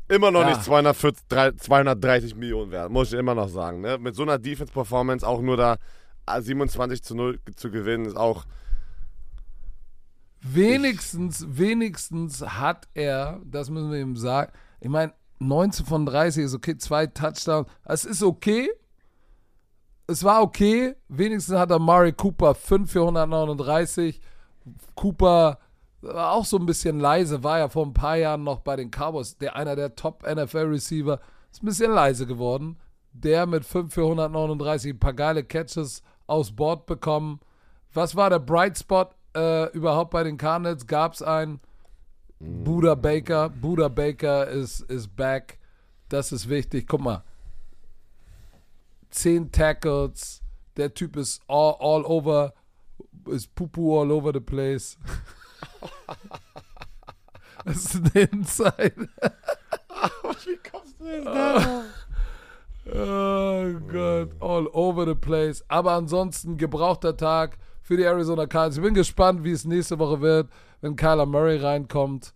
B: Immer noch
A: Ja.
B: nicht 240, drei- 230 Millionen wert, muss ich immer noch sagen. Ne? Mit so einer Defense-Performance auch nur da äh, 27 zu 0 zu gewinnen, ist auch.
A: wenigstens, wenigstens hat er, das müssen wir ihm sagen, ich meine, 19 von 30 ist okay, zwei Touchdowns, es ist okay. Es war okay. Wenigstens hat er Murray Cooper 5 für 139. Cooper war auch so ein bisschen leise, war ja vor ein paar Jahren noch bei den Cowboys, der einer der Top NFL Receiver, ist ein bisschen leise geworden. Der mit 5 für 139 ein paar geile Catches aus Bord bekommen. Was war der Bright Spot äh, überhaupt bei den Cardinals? Gab es einen? Buda Baker. Buda Baker ist is back. Das ist wichtig. Guck mal. 10 Tackles. Der Typ ist all, all over. Ist Pupu all over the place. das ist ein Inside.
B: Wie kommst du jetzt da?
A: Oh Gott, all over the place. Aber ansonsten gebrauchter Tag für die Arizona Cardinals. Ich bin gespannt, wie es nächste Woche wird, wenn Kyler Murray reinkommt.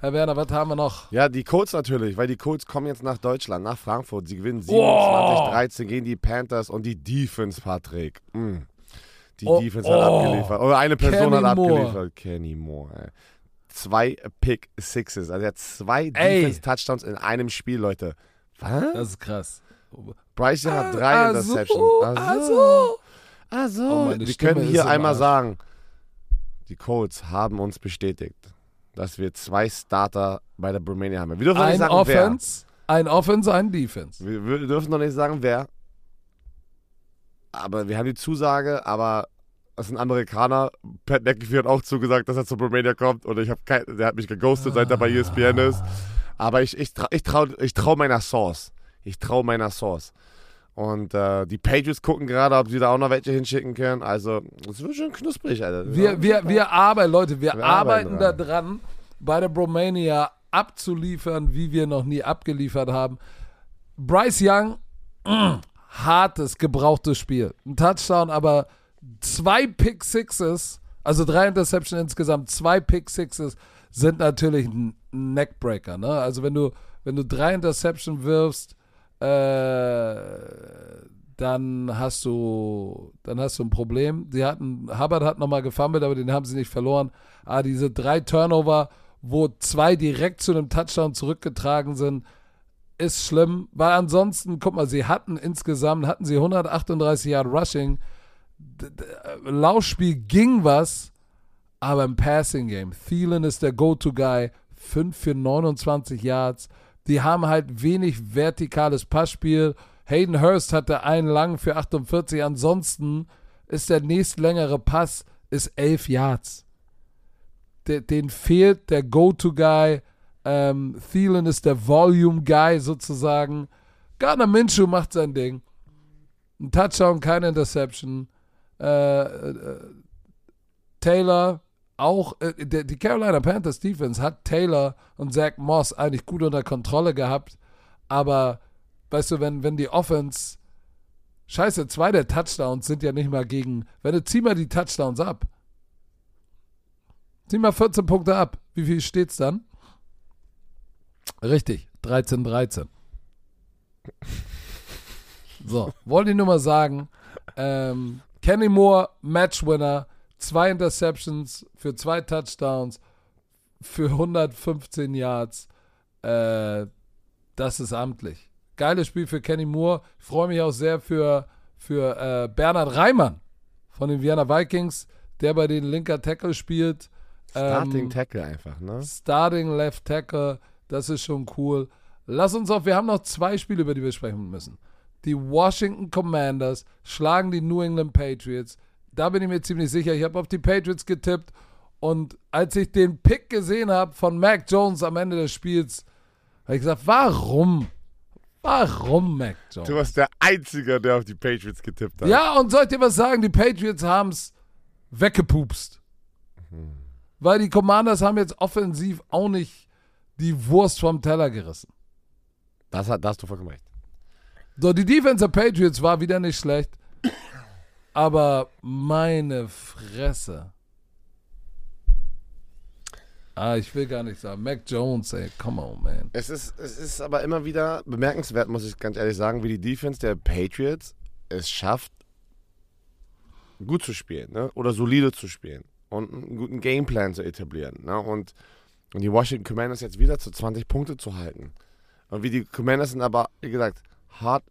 A: Herr Werner, was haben wir noch?
B: Ja, die Colts natürlich, weil die Colts kommen jetzt nach Deutschland, nach Frankfurt. Sie gewinnen
A: Oh.
B: 27-13 gegen die Panthers und die Defense, Patrick. Mm. Die
A: Oh,
B: Defense hat
A: oh.
B: abgeliefert. Oder eine Person
A: Kenny
B: hat
A: Moore.
B: abgeliefert. Kenny Moore. Ey. Zwei Pick Sixes. Also er hat zwei. Defense-Touchdowns in einem Spiel, Leute. Was?
A: Das ist krass.
B: Bryce Young hat drei
A: Ah,
B: Interceptions.
A: so, also.
B: Ah, so.
A: Oh,
B: wir
A: Stimme
B: können hier einmal sagen, die Colts haben uns bestätigt, dass wir zwei Starter bei der Bromania haben. Wir dürfen noch nicht
A: Ein
B: sagen,
A: Offense, ein Offense, ein Defense.
B: wer. Wir, wir dürfen noch nicht sagen, wer. Aber wir haben die Zusage, aber das sind Amerikaner. Pat McAfee hat auch zugesagt, dass er zur Bromania kommt und ich habe der hat mich geghostet, seit er bei ESPN ist. Aber ich, ich, ich, trau, ich trau meiner Source. Ich trau meiner Source. Und äh, die Patriots gucken gerade, ob sie da auch noch welche hinschicken können. Also, es wird schon knusprig, Alter.
A: Wir, wir, wir arbeiten, Leute, wir,
B: Wir
A: arbeiten
B: arbeiten
A: da
B: dran.
A: dran, bei der Bromania abzuliefern, wie wir noch nie abgeliefert haben. Bryce Young, mm, hartes, gebrauchtes Spiel. Ein Touchdown, aber zwei Pick Sixes, also drei Interception insgesamt, zwei Pick Sixes sind natürlich ein Neckbreaker. Ne? Also wenn du, wenn du drei Interception wirfst, äh, dann hast du, dann hast du ein Problem. Sie hatten, Hubbard hat nochmal gefummelt, aber den haben sie nicht verloren. Aber diese drei Turnover, wo zwei direkt zu einem Touchdown zurückgetragen sind, ist schlimm, weil ansonsten, guck mal, sie hatten insgesamt, hatten sie 138 Yard Rushing. Laufspiel ging was, aber im Passing Game. Thielen ist der Go-To-Guy, 5 für 29 Yards. Die haben halt wenig vertikales Passspiel. Hayden Hurst hatte einen lang für 48. Ansonsten ist der nächstlängere Pass ist 11 Yards. De, den fehlt der Go-To-Guy. Ähm, Thielen ist der Volume-Guy sozusagen. Gardner Minshew macht sein Ding. Ein Touchdown, keine Interception. Äh, äh, Taylor auch, äh, der, die Carolina Panthers Defense hat Taylor und Zach Moss eigentlich gut unter Kontrolle gehabt, aber weißt du, wenn, wenn die Offense, scheiße, zwei der Touchdowns sind ja nicht mal gegen, wenn du zieh mal die Touchdowns ab. Zieh mal 14 Punkte ab. Wie viel steht's dann? Richtig, 13, 13. So, wollte ich nur mal sagen, ähm, Kenny Moore, Matchwinner, zwei Interceptions für zwei Touchdowns, für 115 Yards. Äh, das ist amtlich. Geiles Spiel für Kenny Moore. Ich freue mich auch sehr für, für äh, Bernhard Reimann von den Vienna Vikings, der bei den linker Tackle spielt.
B: Starting
A: Ähm,
B: Tackle einfach, ne?
A: Starting Left Tackle, das ist schon cool. Lass uns auf, wir haben noch zwei Spiele, über die wir sprechen müssen. Die Washington Commanders schlagen die New England Patriots. Da bin ich mir ziemlich sicher. Ich habe auf die Patriots getippt und als ich den Pick gesehen habe von Mac Jones am Ende des Spiels, habe ich gesagt, warum? Warum Mac Jones?
B: Du warst der Einzige, der auf die Patriots getippt hat.
A: Ja, und soll ich dir was sagen? Die Patriots haben es weggepupst. Weil die Commanders haben jetzt offensiv auch nicht die Wurst vom Teller gerissen.
B: Das, hat, da hast du vollkommen recht.
A: So, die Defense der Patriots war wieder nicht schlecht. Aber meine Fresse. Ah, ich will gar nicht sagen. Mac Jones, ey, come on, man.
B: Es ist, es ist aber immer wieder bemerkenswert, muss ich ganz ehrlich sagen, wie die Defense der Patriots es schafft, gut zu spielen ne? oder solide zu spielen und einen guten Gameplan zu etablieren. Ne? Und, und die Washington Commanders jetzt wieder zu 20 Punkte zu halten. Und wie die Commanders sind aber, wie gesagt, hard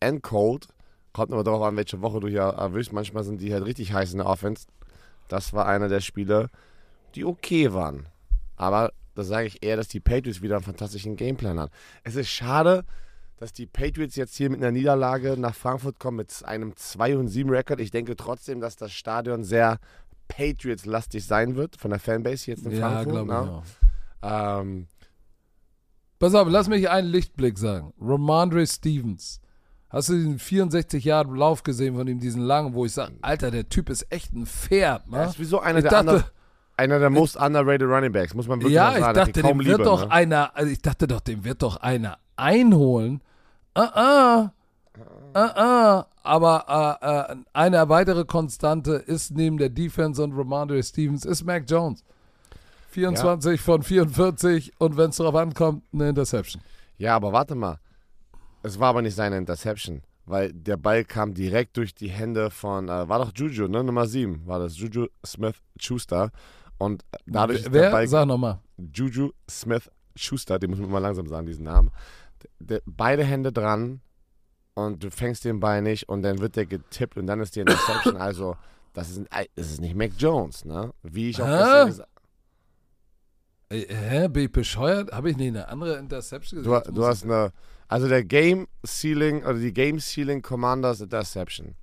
B: and cold, Kommt immer darauf an, welche Woche du hier erwischst. Manchmal sind die halt richtig heiß in der Offense. Das war einer der Spiele, die okay waren. Aber da sage ich eher, dass die Patriots wieder einen fantastischen Gameplan haben. Es ist schade, dass die Patriots jetzt hier mit einer Niederlage nach Frankfurt kommen mit einem 2 und 7 Rekord. Ich denke trotzdem, dass das Stadion sehr Patriots-lastig sein wird von der Fanbase jetzt in
A: Ja,
B: Frankfurt.
A: glaube ich
B: ne?
A: auch.
B: Ähm,
A: Pass auf, lass mich einen Lichtblick sagen. Romandre Stevens. Hast du diesen 64 Jahre Lauf gesehen von ihm, diesen langen, wo ich sage, Alter, der Typ ist echt ein Pferd,
B: er
A: ne?
B: ist wie so einer
A: Ich
B: der,
A: dachte-
B: andere, einer der most underrated Running Backs, muss man wirklich
A: Ja, ich
B: sagen.
A: Dachte, dem wird
B: Liebe,
A: doch
B: ne?
A: einer, also ich dachte doch, dem wird doch einer einholen. Ah, ah. Ah, ah. Aber äh, äh, eine weitere Konstante ist neben der Defense und Romandre Stevens ist Mac Jones. 24 von 44 und wenn es darauf ankommt, eine Interception.
B: Ja, aber warte mal. Es war aber nicht seine Interception, weil der Ball kam direkt durch die Hände von, äh, war doch Juju, ne? Nummer 7 war das, Juju Smith-Schuster. Und dadurch ist der
A: Wer?
B: Ball
A: Sag nochmal.
B: Juju Smith-Schuster, den muss man immer langsam sagen, diesen Namen. Der, beide Hände dran und du fängst den Ball nicht und dann wird der getippt und dann ist die Interception. also, das ist, ein- das ist nicht Mac Jones, ne? Wie ich auch gestern gesagt
A: Ey, hä, bin ich bescheuert? Habe ich nicht eine andere Interception gesehen?
B: Du, du hast eine, also der Game Ceiling oder die Game Ceiling Commanders Interception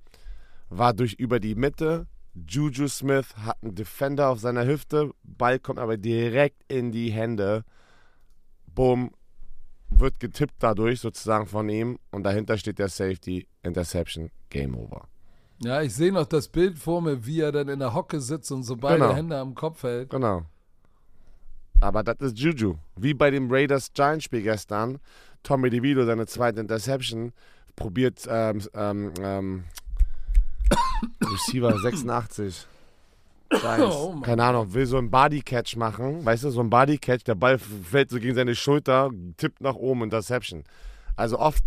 B: war durch über die Mitte. Juju Smith hat einen Defender auf seiner Hüfte, Ball kommt aber direkt in die Hände. Boom, wird getippt dadurch sozusagen von ihm und dahinter steht der Safety Interception Game Over.
A: Ja, ich sehe noch das Bild vor mir, wie er dann in der Hocke sitzt und so beide
B: Genau.
A: Hände am Kopf hält.
B: Genau. Aber das ist Juju. Wie bei dem Raiders-Giants-Spiel gestern. Tommy DeVito, seine zweite Interception, probiert ähm, ähm, ähm, Receiver 86. Giants,
A: Oh Mann.
B: keine Ahnung, will so einen Bodycatch machen. Weißt du, so ein Bodycatch, der Ball fällt so gegen seine Schulter, tippt nach oben, Interception. Also oft,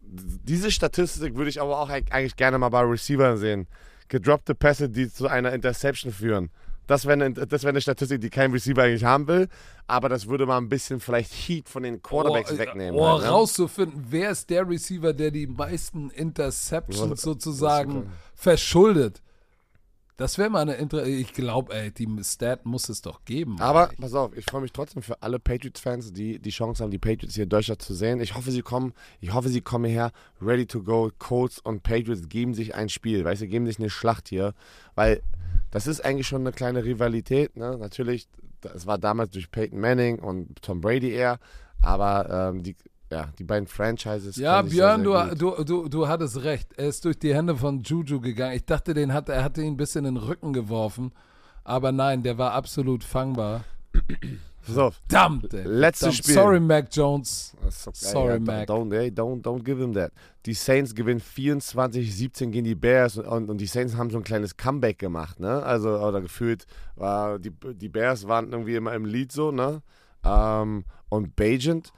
B: diese Statistik würde ich aber auch eigentlich gerne mal bei Receivern sehen. Gedroppte Pässe, die zu einer Interception führen. Das wäre eine, das wär eine Statistik, die kein Receiver eigentlich haben will, aber das würde mal ein bisschen vielleicht Heat von den Quarterbacks
A: oh,
B: wegnehmen.
A: Oh,
B: halt, ne?
A: rauszufinden, wer ist der Receiver, der die meisten Interceptions sozusagen verschuldet. Das wäre mal eine Inter Ich glaube, ey, die Stat muss es doch geben.
B: Aber
A: ey.
B: pass auf, ich freue mich trotzdem für alle Patriots-Fans, die die Chance haben, die Patriots hier in Deutschland zu sehen. Ich hoffe, sie kommen, ich hoffe, sie kommen hierher, ready to go. Colts und Patriots geben sich ein Spiel, weißt du, geben sich eine Schlacht hier, weil das ist eigentlich schon eine kleine Rivalität. Ne? Natürlich, es war damals durch Peyton Manning und Tom Brady eher, aber ähm, die, ja, die beiden Franchises.
A: Ja,
B: sich sehr,
A: Björn,
B: sehr
A: du,
B: gut.
A: du, du, du hattest recht. Er ist durch die Hände von Juju gegangen. Ich dachte, den hat, er hatte ihn ein bisschen in den Rücken geworfen. Aber nein, der war absolut fangbar.
B: Pass auf.
A: Verdammt, ey.
B: Letztes. Spiel.
A: Sorry, Mac Jones.
B: Okay,
A: Sorry,
B: ja,
A: Mac.
B: Don't, hey, don't, don't give him that. Die Saints gewinnen 24-17 gegen die Bears und, und, und die Saints haben so ein kleines Comeback gemacht, ne? Also, oder gefühlt war die, die Bears waren irgendwie immer im Lead so, ne? Ähm, und Bajent,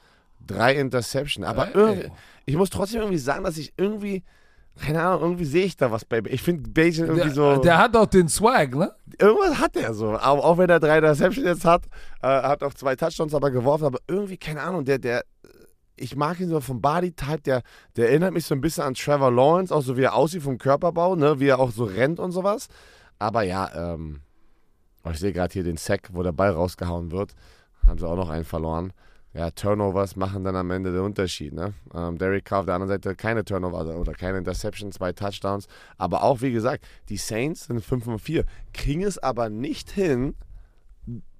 B: drei Interception. Aber
A: Ey.
B: irgendwie, ich muss trotzdem irgendwie sagen, dass ich irgendwie, keine Ahnung, irgendwie sehe ich da was bei. Ich finde Bajent irgendwie
A: Der,
B: so.
A: der hat auch den Swag, ne?
B: irgendwas hat er so. Auch, auch wenn er drei Interceptions jetzt hat, äh, hat auch zwei Touchdowns aber geworfen, aber irgendwie, keine Ahnung, der, der, ich mag ihn so vom Body-Type, der, der erinnert mich so ein bisschen an Trevor Lawrence, auch so wie er aussieht vom Körperbau, ne, wie er auch so rennt und sowas. Aber ja, ähm, oh, ich sehe gerade hier den Sack, wo der Ball rausgehauen wird. Haben sie auch noch einen verloren. Ja, Turnovers machen dann am Ende den Unterschied. Ne? Ähm, Derek Carr auf der anderen Seite keine Turnover also- oder keine Interception, zwei Touchdowns. Aber auch, wie gesagt, die Saints sind 5 und 4, kriegen es aber nicht hin,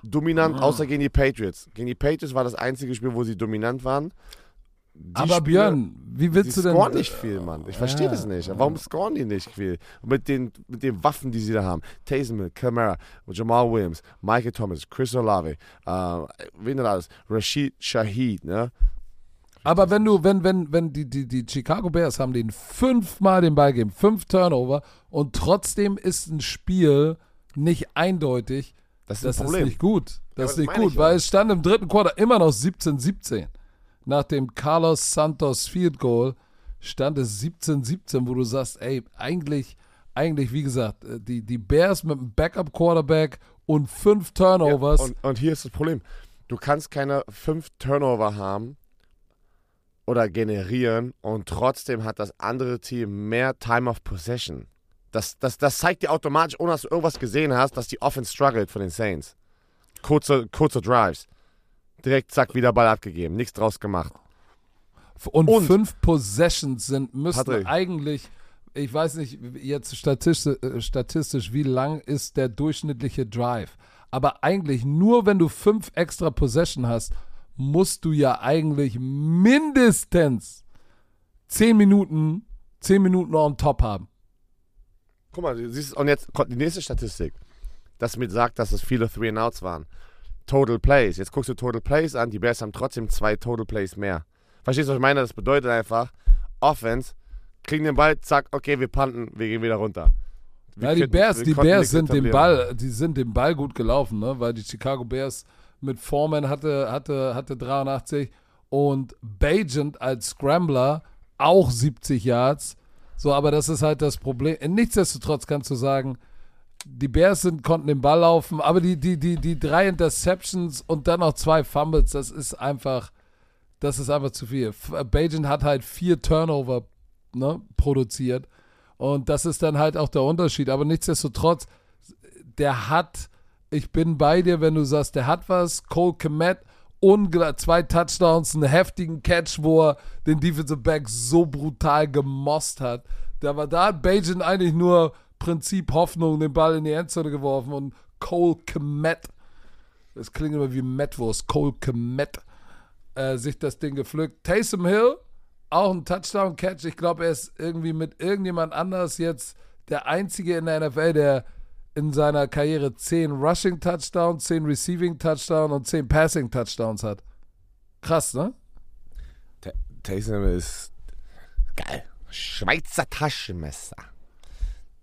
B: dominant, außer gegen die Patriots. Gegen die Patriots war das einzige Spiel, wo sie dominant waren. Die
A: Aber
B: Spiele-
A: Björn, wie willst
B: die
A: du denn.
B: scoren nicht viel, Mann. Ich verstehe
A: Ja.
B: das nicht. Warum scoren die nicht viel? Mit den, mit den Waffen, die sie da haben. Taysom Hill, Camara, Jamal Williams, Michael Thomas, Chris Olave, äh, wen denn alles? Rashid Shahid, ne?
A: Aber wenn du, wenn, wenn, wenn die, die, die Chicago Bears haben den fünfmal den Ball gegeben, fünf Turnover und trotzdem ist ein Spiel nicht eindeutig,
B: Das ist
A: das ist nicht gut. Das
B: aber
A: ist nicht gut, weil
B: ja.
A: es stand im dritten Quarter immer noch 17-17. Nach dem Carlos Santos Field Goal stand es 17-17, wo du sagst, ey, eigentlich, eigentlich, wie gesagt, äh, die, die Bears mit einem Backup-Quarterback und fünf Turnovers.
B: Ja, und, und hier ist das Problem. Du kannst keine fünf Turnover haben oder generieren und trotzdem hat das andere Team mehr Time of Possession. Das, das, das zeigt dir automatisch, ohne dass du irgendwas gesehen hast, dass die Offense struggelt von den Saints. Kurze, kurze Drives. Direkt, zack, wieder Ball abgegeben. Nichts draus gemacht.
A: Und,
B: Und-
A: fünf Possessions sind, müssten
B: Patrick.
A: eigentlich, ich weiß nicht jetzt statistisch, äh, statistisch, wie lang ist der durchschnittliche Drive. Aber eigentlich nur, wenn du fünf extra Possession hast, musst du ja eigentlich mindestens zehn Minuten, zehn Minuten on top haben.
B: Guck mal, du siehst, und jetzt kommt die nächste Statistik, das mir sagt, dass es viele Three and Outs waren. Total Plays. Jetzt guckst du Total Plays an, die Bears haben trotzdem zwei Total Plays mehr. Verstehst du, was ich meine? Das bedeutet einfach, Offense, kriegen den Ball, zack, okay, wir panten, wir gehen wieder runter. Wir
A: Ja, die
B: könnten-
A: Bears, die Bears sind dem. Ball, die sind dem Ball gut gelaufen, ne? Weil die Chicago Bears mit Foreman hatte, hatte, hatte 83 und Bajent als Scrambler auch 70 Yards. So, aber das ist halt das Problem. Nichtsdestotrotz kannst du sagen, die Bears sind, konnten den Ball laufen, aber die, die, die, die drei Interceptions und dann noch zwei Fumbles, das ist einfach, das ist einfach zu viel. F- Bajent hat halt vier Turnover ne, produziert. Und das ist dann halt auch der Unterschied. Aber nichtsdestotrotz, der hat, ich bin bei dir, wenn du sagst, der hat was. Cole Komet, zwei Touchdowns, einen heftigen Catch, wo er den Defensive Back so brutal gemost hat. Da war da hat Bajan eigentlich nur Prinzip Hoffnung den Ball in die Endzone geworfen und Cole Komet, das klingt immer wie Metwurst, Cole Komet, äh, sich das Ding gepflückt. Taysom Hill, auch ein Touchdown-Catch. Ich glaube, er ist irgendwie mit irgendjemand anders jetzt der Einzige in der NFL, der in seiner Karriere 10 Rushing-Touchdowns, 10 Receiving-Touchdowns und 10 Passing-Touchdowns hat. Krass, ne?
B: Ta- Taysom ist geil. Schweizer Taschenmesser.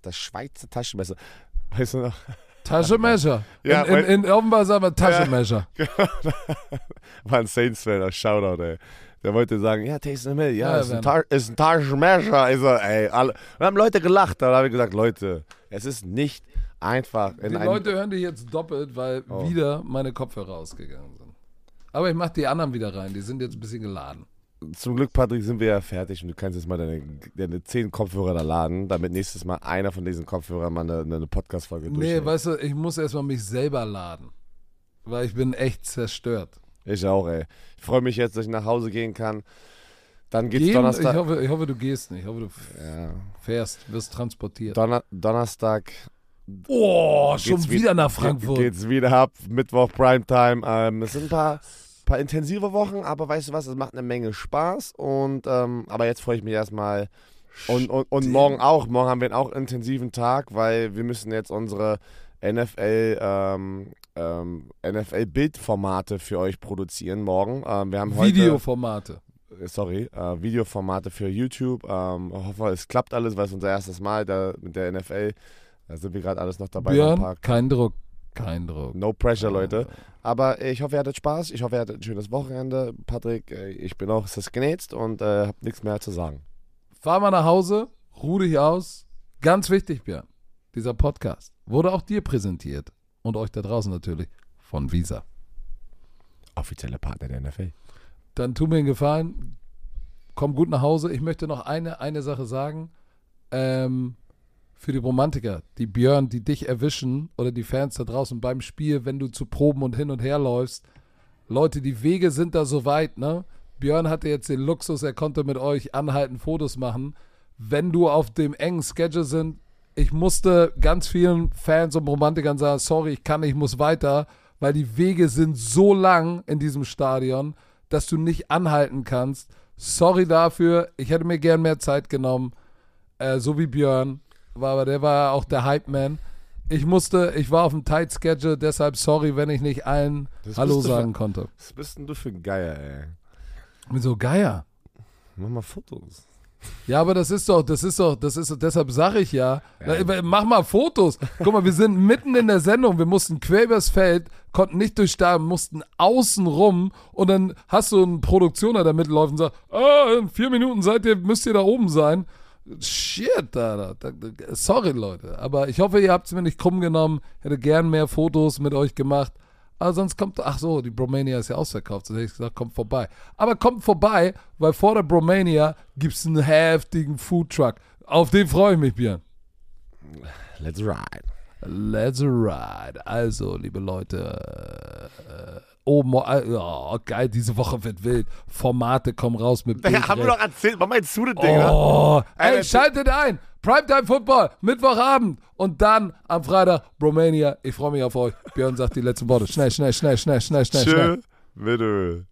B: Das Schweizer Taschenmesser. Weißt du noch?
A: Taschenmesser.
B: Ja,
A: in, in, in offenbar sagen wir Taschenmesser.
B: War ein Saints-Fan, Shoutout, ey. Der wollte sagen, ja, Taysom Hill, ja,
A: Ja,
B: ist, ein. Ta ist ein Taschenmesser. Also, ey, alle. Und haben Leute gelacht. Da habe ich gesagt, Leute, es ist nicht einfach in
A: Die Leute hören dich jetzt doppelt, weil
B: Oh.
A: wieder meine Kopfhörer ausgegangen sind. Aber ich mach die anderen wieder rein. Die sind jetzt ein bisschen geladen.
B: Zum Glück, Patrick, sind wir ja fertig und du kannst jetzt mal deine, deine zehn Kopfhörer da laden, damit nächstes Mal einer von diesen Kopfhörern mal eine, eine Podcast-Folge
A: Nee,
B: durchhält.
A: weißt du, ich muss erstmal mich selber laden. Weil ich bin echt zerstört.
B: Ich auch, ey. Ich freue mich jetzt, dass ich nach Hause gehen kann. Dann geht's
A: Gehen, ich,
B: Donnerstag.
A: hoffe, ich hoffe, du gehst nicht. Ich hoffe, du
B: ja.
A: fährst, wirst transportiert.
B: Donner Donnerstag
A: Oh, schon wieder
B: wi-
A: nach Frankfurt.
B: Geht's wieder ab. Mittwoch Primetime. Ähm, es sind ein paar, paar intensive Wochen, aber weißt du was? Es macht eine Menge Spaß. Und ähm, aber jetzt freue ich mich erstmal. Und, und, und morgen auch. Morgen haben wir auch einen intensiven Tag, weil wir müssen jetzt unsere NFL, ähm, ähm, NFL-Bildformate für euch produzieren morgen. Ähm, wir haben heute
A: Videoformate.
B: äh, sorry, äh, Videoformate für YouTube. Ähm, hoffe, es klappt alles, weil es unser erstes Mal da mit der NFL. Da sind wir gerade alles noch dabei. ein
A: Björn, kein Druck. Kein Druck.
B: No pressure, Leute. Aber ich hoffe, ihr hattet Spaß. Ich hoffe, ihr hattet ein schönes Wochenende. Patrick, äh, ich bin auch genäht und äh, habe nichts mehr zu sagen.
A: Fahr mal nach Hause, ruh dich aus. Ganz wichtig, Björn. Dieser Podcast wurde auch dir präsentiert. Und euch da draußen natürlich von Visa.
B: Offizielle Partner der NFL.
A: Dann tu mir einen Gefallen. Komm gut nach Hause. Ich möchte noch eine, eine Sache sagen. Ähm, für die Romantiker, die Björn, die dich erwischen oder die Fans da draußen beim Spiel, wenn du zu Proben und hin und her läufst. Leute, die Wege sind da so weit, ne? Björn hatte jetzt den Luxus, er konnte mit euch anhalten, Fotos machen. Wenn du auf dem engen Schedule sind, ich musste ganz vielen Fans und Romantikern sagen, sorry, ich kann ich muss weiter, weil die Wege sind so lang in diesem Stadion, dass du nicht anhalten kannst. Sorry dafür, ich hätte mir gern mehr Zeit genommen, äh, so wie Björn, war, aber der war auch der Hype-Man. Ich musste, ich war auf dem Tight Schedule, deshalb sorry, wenn ich nicht allen
B: Das
A: Hallo
B: du für-
A: sagen konnte.
B: Was bist denn du für ein Geier, ey?
A: Wieso Geier?
B: Mach mal Fotos.
A: Ja, aber das ist doch, das ist doch, das ist, deshalb sage ich ja, Na, mach mal Fotos. Guck mal, wir sind mitten in der Sendung, wir mussten quer übers Feld, konnten nicht durch da, mussten außen rum und dann hast du einen Produktioner, der mitläuft und sagt, ah, in vier Minuten seid ihr, müsst ihr da oben sein. Shit, da, sorry Leute, aber ich hoffe, ihr habt es mir nicht krumm genommen, hätte gern mehr Fotos mit euch gemacht, Aber sonst kommt, ach so, die Bromania ist ja ausverkauft. Sonst hätte ich gesagt, kommt vorbei. Aber kommt vorbei, weil vor der Bromania gibt es einen heftigen Foodtruck. Auf den freue ich mich, Björn.
B: Let's ride.
A: Let's ride. Also, liebe Leute, äh, oh, oh, geil, diese Woche wird wild. Formate kommen raus mit
B: Ja, haben wir doch erzählt. Mach mal jetzt zu, das Ding, ne?
A: Oh, ey,
B: Ey,
A: schaltet ein. Primetime Football, Mittwochabend und dann am Freitag Romania. Ich freue mich auf euch. Björn sagt die letzten Worte. Schnell, schnell, schnell, schnell, schnell, schnell, schnell.
B: Tschö, bitte.